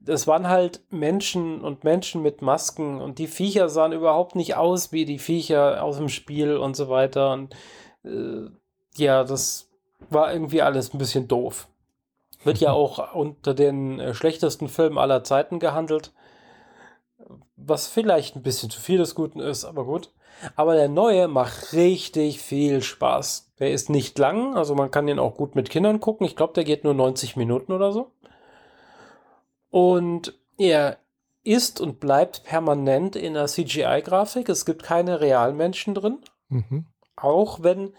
das waren halt Menschen und Menschen mit Masken und die Viecher sahen überhaupt nicht aus wie die Viecher aus dem Spiel und so weiter. Und äh, ja, das war irgendwie alles ein bisschen doof. Wird ja [laughs] auch unter den äh, schlechtesten Filmen aller Zeiten gehandelt. Was vielleicht ein bisschen zu viel des Guten ist, aber gut. Aber der neue macht richtig viel Spaß. Der ist nicht lang, also man kann den auch gut mit Kindern gucken. Ich glaube, der geht nur 90 Minuten oder so. Und er ist und bleibt permanent in der CGI-Grafik. Es gibt keine realen Menschen drin. Mhm. Auch wenn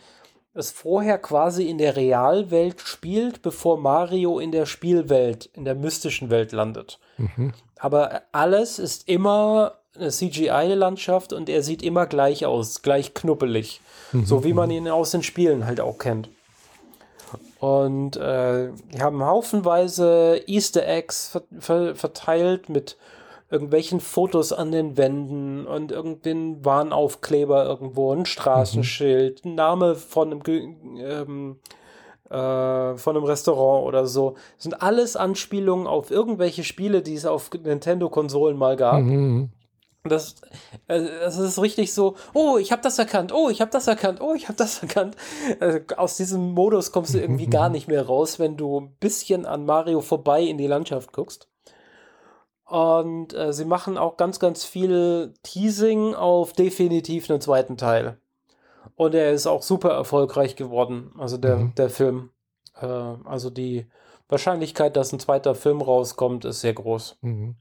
es vorher quasi in der Realwelt spielt, bevor Mario in der Spielwelt, in der mystischen Welt landet. Mhm. Aber alles ist immer eine CGI-Landschaft und er sieht immer gleich aus, gleich knuppelig. Mhm. So wie man ihn aus den Spielen halt auch kennt. Und äh, die haben haufenweise Easter Eggs ver ver verteilt mit irgendwelchen Fotos an den Wänden und irgendein Warnaufkleber irgendwo, ein Straßenschild, ein Name von einem, ähm, äh, von einem Restaurant oder so. Das sind alles Anspielungen auf irgendwelche Spiele, die es auf Nintendo-Konsolen mal gab. Mhm. Das, äh, das ist richtig so, oh, ich habe das erkannt, oh, ich habe das erkannt, oh, ich habe das erkannt. Also aus diesem Modus kommst du irgendwie gar nicht mehr raus, wenn du ein bisschen an Mario vorbei in die Landschaft guckst. Und äh, sie machen auch ganz, ganz viel Teasing auf definitiv einen zweiten Teil. Und er ist auch super erfolgreich geworden, also der, mhm. der Film. Äh, also die Wahrscheinlichkeit, dass ein zweiter Film rauskommt, ist sehr groß. Mhm.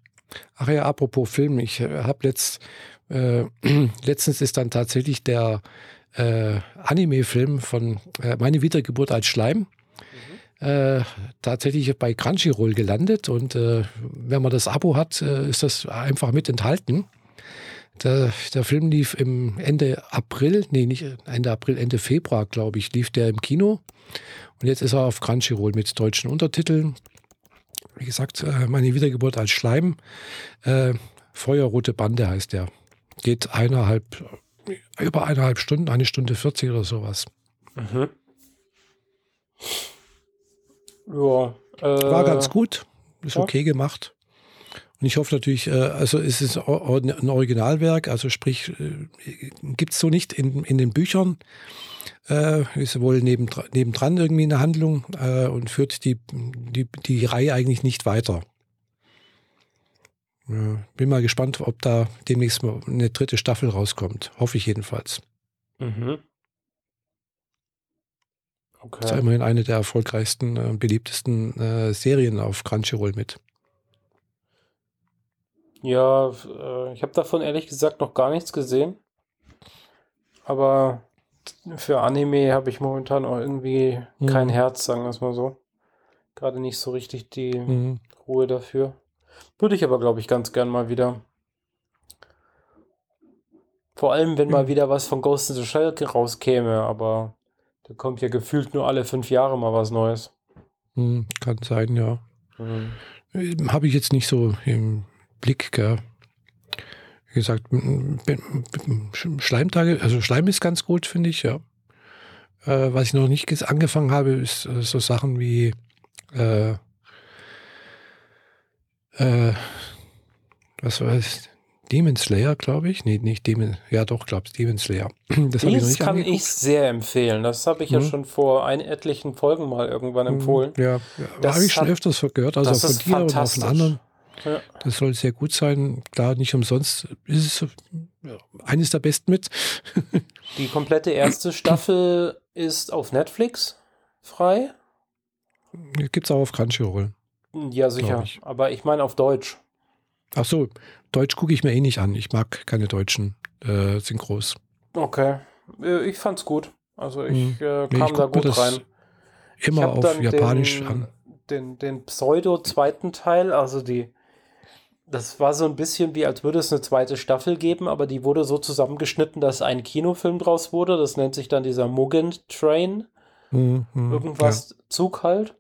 Ach ja, apropos Film, ich äh, habe letzt, äh, [clears throat] letztens ist dann tatsächlich der äh, Anime-Film von äh, Meine Wiedergeburt als Schleim mhm. äh, tatsächlich bei Crunchyroll gelandet und äh, wenn man das Abo hat, ist das einfach mit enthalten. Der, der, Film lief im Ende April, nee, nicht Ende April, Ende Februar, glaube ich, lief der im Kino. Und jetzt ist er auf Crunchyroll mit deutschen Untertiteln wie gesagt, äh, meine Wiedergeburt als Schleim. Äh, Feuerrote Bande heißt der. Geht eineinhalb, über eineinhalb Stunden, eine Stunde 40 oder sowas. Mhm. Ja. Äh, War ganz gut. Ist ja. okay gemacht. Und ich hoffe natürlich, äh, also es ist ein Originalwerk, also sprich, äh, gibt es so nicht in, in den Büchern. Äh, ist wohl nebendran, nebendran irgendwie eine Handlung äh, und führt die, die, die Reihe eigentlich nicht weiter. Ja, bin mal gespannt, ob da demnächst mal eine dritte Staffel rauskommt. Hoffe ich jedenfalls. Mhm. Okay. Das ist immerhin eine der erfolgreichsten und äh, beliebtesten äh, Serien auf Crunchyroll mit. Ja, äh, ich habe davon ehrlich gesagt noch gar nichts gesehen. Aber für Anime habe ich momentan auch irgendwie mhm. kein Herz, sagen wir es mal so. Gerade nicht so richtig die mhm. Ruhe dafür. Würde ich aber, glaube ich, ganz gern mal wieder. Vor allem, wenn mhm. mal wieder was von Ghost in the Shell rauskäme, aber da kommt ja gefühlt nur alle fünf Jahre mal was Neues. Mhm, kann sein, ja. Mhm. Habe ich jetzt nicht so im Blick, gell? Wie gesagt, Schleimtage, also Schleim ist ganz gut, finde ich, ja. Äh, was ich noch nicht angefangen habe, ist äh, so Sachen wie äh, äh, was war es? Demon Slayer, glaube ich. Nee, nicht Demon, ja doch, glaube ich, Demon Slayer. [clears throat] Das ich kann angeguckt. ich sehr empfehlen. Das habe ich mhm. ja schon vor ein, etlichen Folgen mal irgendwann mhm. empfohlen. Ja, ja habe ich schon öfters gehört, also von dir und auch von anderen. Ja. Das soll sehr gut sein. Klar, nicht umsonst ist es eines der besten mit. Die komplette erste Staffel ist auf Netflix frei. Gibt es auch auf Crunchyroll. Ja, sicher. Ich. Aber ich meine auf Deutsch. Ach so, Deutsch gucke ich mir eh nicht an. Ich mag keine deutschen äh, Synchros. Okay. Äh, ich fand's gut. Also ich hm. äh, kam nee, ich da gut rein. Immer auf Japanisch den, an. Den, den Pseudo-zweiten Teil, also die das war so ein bisschen wie, als würde es eine zweite Staffel geben, aber die wurde so zusammengeschnitten, dass ein Kinofilm draus wurde. Das nennt sich dann dieser Mugen Train. Mhm, Irgendwas ja. Zug halt.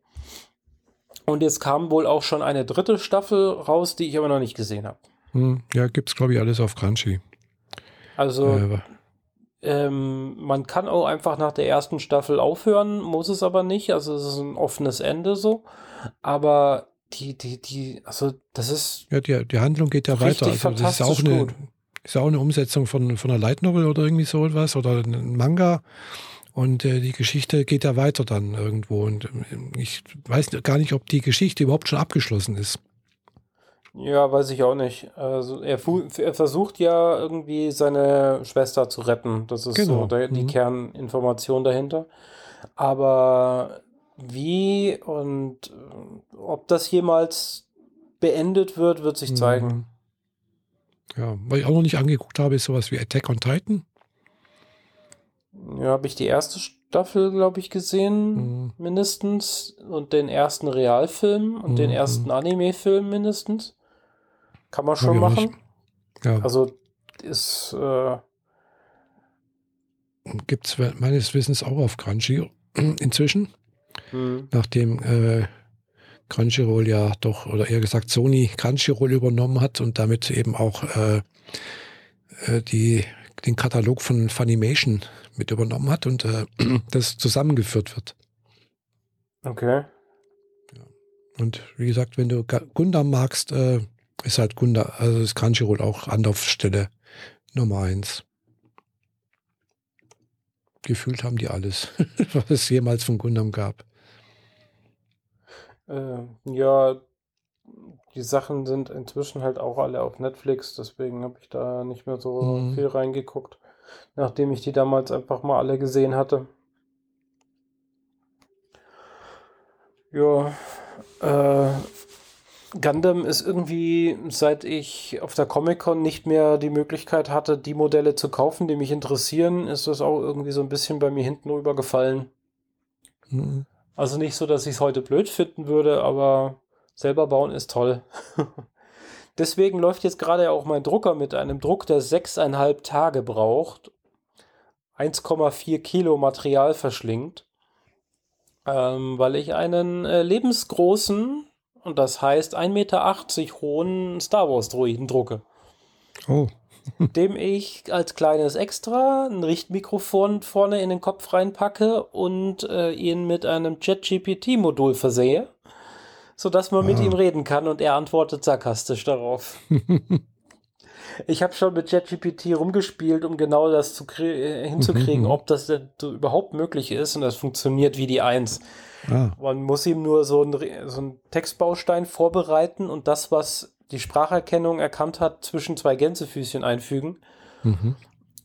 Und jetzt kam wohl auch schon eine dritte Staffel raus, die ich aber noch nicht gesehen habe. Mhm, ja, gibt es, glaube ich, alles auf Crunchy. Also, äh, ähm, man kann auch einfach nach der ersten Staffel aufhören, muss es aber nicht. Also, es ist ein offenes Ende so. Aber die, die, die, also das ist. Ja, die, die Handlung geht ja weiter. Also das ist auch eine, ist auch eine Umsetzung von, von einer Light Novel oder irgendwie so etwas oder ein Manga. Und äh, die Geschichte geht ja weiter dann irgendwo. Und äh, ich weiß gar nicht, ob die Geschichte überhaupt schon abgeschlossen ist. Ja, weiß ich auch nicht. Also er, er versucht ja irgendwie seine Schwester zu retten. Das ist genau. so der, die mhm. Kerninformation dahinter. Aber wie und äh, ob das jemals beendet wird, wird sich zeigen. Mhm. Ja, was ich auch noch nicht angeguckt habe, ist sowas wie Attack on Titan. Ja, habe ich die erste Staffel, glaube ich, gesehen, mhm. mindestens. Und den ersten Realfilm und mhm. den ersten Anime-Film mindestens. Kann man schon machen. Ja. Also ist. Äh, Gibt es meines Wissens auch auf Crunchy [clears throat] inzwischen. Mhm. nachdem äh, Crunchyroll ja doch, oder eher gesagt Sony Crunchyroll übernommen hat und damit eben auch äh, äh, die, den Katalog von Funimation mit übernommen hat und äh, [clears throat] das zusammengeführt wird. Okay. Und wie gesagt, wenn du Gundam magst, äh, ist halt Gundam, also ist Crunchyroll auch Anlaufstelle Nummer eins. Gefühlt haben die alles, [laughs] was es jemals von Gundam gab. Äh, ja, die Sachen sind inzwischen halt auch alle auf Netflix, deswegen habe ich da nicht mehr so mhm. viel reingeguckt, nachdem ich die damals einfach mal alle gesehen hatte. Ja, äh, Gundam ist irgendwie, seit ich auf der Comic-Con nicht mehr die Möglichkeit hatte, die Modelle zu kaufen, die mich interessieren, ist das auch irgendwie so ein bisschen bei mir hinten rübergefallen. Mhm. Also nicht so, dass ich es heute blöd finden würde, aber selber bauen ist toll. [laughs] Deswegen läuft jetzt gerade auch mein Drucker mit einem Druck, der sechseinhalb Tage braucht, 1,4 Kilo Material verschlingt, ähm, weil ich einen äh, lebensgroßen und das heißt 1,80 Meter hohen Star Wars Droiden drucke. Oh. [laughs] dem ich als kleines Extra ein Richtmikrofon vorne in den Kopf reinpacke und äh, ihn mit einem ChatGPT-Modul versehe, sodass man ah. mit ihm reden kann und er antwortet sarkastisch darauf. [laughs] ich habe schon mit ChatGPT rumgespielt, um genau das zu äh, hinzukriegen, mhm. ob das denn überhaupt möglich ist und das funktioniert wie die Eins. Ah. Man muss ihm nur so einen, so einen Textbaustein vorbereiten und das, was die Spracherkennung erkannt hat, zwischen zwei Gänsefüßchen einfügen. Mhm.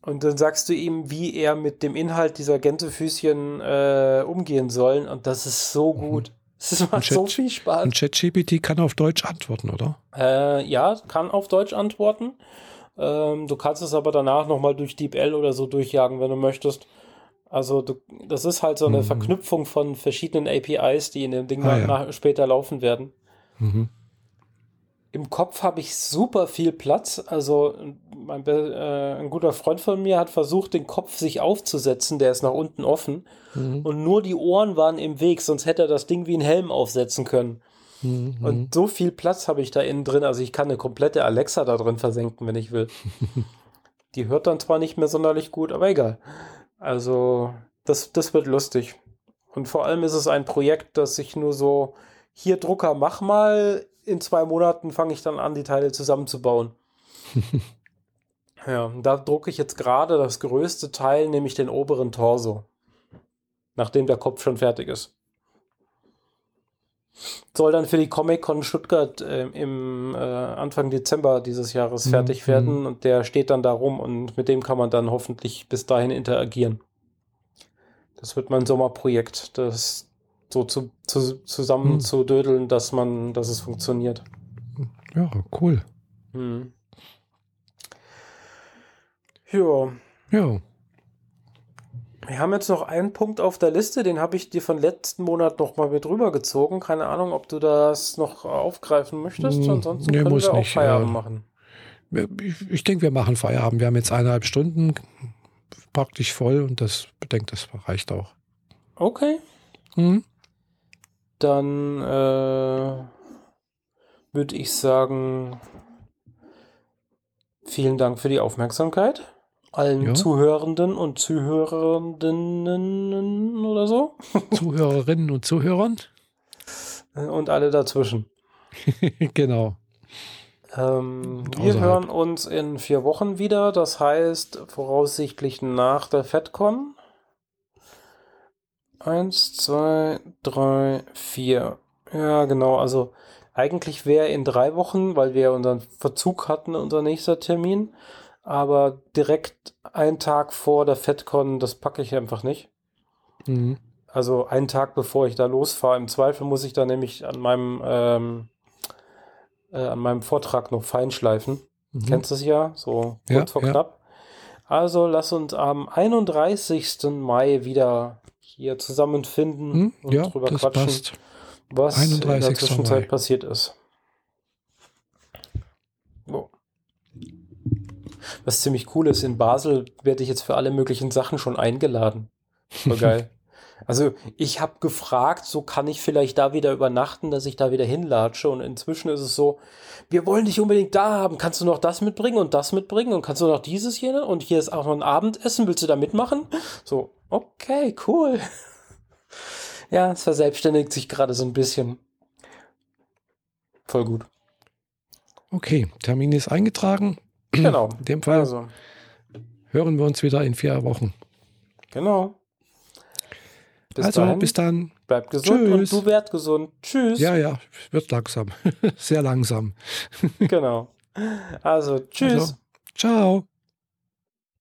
Und dann sagst du ihm, wie er mit dem Inhalt dieser Gänsefüßchen äh, umgehen soll. Und das ist so mhm. gut. [laughs] Es mhm. macht so viel Spaß. Und ChatGPT kann auf Deutsch antworten, oder? Äh, ja, kann auf Deutsch antworten. Ähm, du kannst es aber danach nochmal durch DeepL oder so durchjagen, wenn du möchtest. Also du, das ist halt so eine mhm. Verknüpfung von verschiedenen APIs, die in dem Ding ah, ja. nach, später laufen werden. Mhm. Im Kopf habe ich super viel Platz. Also mein, äh, ein guter Freund von mir hat versucht, den Kopf sich aufzusetzen. Der ist nach unten offen. Mhm. Und nur die Ohren waren im Weg, sonst hätte er das Ding wie ein Helm aufsetzen können. Mhm. Und so viel Platz habe ich da innen drin. Also ich kann eine komplette Alexa da drin versenken, wenn ich will. [laughs] die hört dann zwar nicht mehr sonderlich gut, aber egal. Also das, das wird lustig. Und vor allem ist es ein Projekt, das sich nur so, hier Drucker, mach mal, in zwei Monaten fange ich dann an, die Teile zusammenzubauen. [laughs] ja, da drucke ich jetzt gerade das größte Teil, nämlich den oberen Torso. Nachdem der Kopf schon fertig ist. Soll dann für die Comic-Con Stuttgart äh, im äh, Anfang Dezember dieses Jahres mhm. fertig werden und der steht dann da rum und mit dem kann man dann hoffentlich bis dahin interagieren. Das wird mein Sommerprojekt. Das so zu, zu, zusammen hm. zu dödeln, dass man, dass es funktioniert. Ja, cool. Hm. Ja. Ja. Wir haben jetzt noch einen Punkt auf der Liste, den habe ich dir von letzten Monat noch mal mit rübergezogen. Keine Ahnung, ob du das noch aufgreifen möchtest. Hm, Ansonsten nee, können wir auch nicht. Feierabend äh, machen. Ich, ich denke, wir machen Feierabend. Wir haben jetzt eineinhalb Stunden praktisch voll und das bedenkt, das reicht auch. Okay. Mhm dann äh, würde ich sagen, vielen Dank für die Aufmerksamkeit. Allen ja. Zuhörenden und Zuhörerinnen oder so. [laughs] Zuhörerinnen und Zuhörern. Und alle dazwischen. [laughs] genau. Ähm, wir hören uns in vier Wochen wieder. Das heißt voraussichtlich nach der FedCon. Eins, zwei, drei, vier. Ja, genau. Also eigentlich wäre in drei Wochen, weil wir unseren Verzug hatten, unser nächster Termin. Aber direkt einen Tag vor der FedCon, das packe ich einfach nicht. Mhm. Also einen Tag bevor ich da losfahre. Im Zweifel muss ich da nämlich an meinem, ähm, äh, an meinem Vortrag noch feinschleifen. Mhm. Kennst du es ja? So kurz ja, vor knapp. Also lass uns am 31. Mai wieder hier zusammenfinden hm? und ja, drüber quatschen, passt. was in der Zwischenzeit Mai. passiert ist. Oh. Was ziemlich cool ist, in Basel werde ich jetzt für alle möglichen Sachen schon eingeladen. Voll geil. [laughs] Also ich habe gefragt, so kann ich vielleicht da wieder übernachten, dass ich da wieder hinlatsche. Und inzwischen ist es so, wir wollen dich unbedingt da haben. Kannst du noch das mitbringen und das mitbringen? Und kannst du noch dieses jene? Und hier ist auch noch ein Abendessen. Willst du da mitmachen? So, okay, cool. [laughs] Ja, es verselbstständigt sich gerade so ein bisschen. Voll gut. Okay, Termin ist eingetragen. Genau. In dem Fall Also, hören wir uns wieder in vier Wochen. genau. Bis also, dahin, bis dann. bleib gesund Tschüss. und du werd gesund. Tschüss. Ja, ja, wird langsam. [laughs] Sehr langsam. Genau. Also, tschüss. Also, ciao.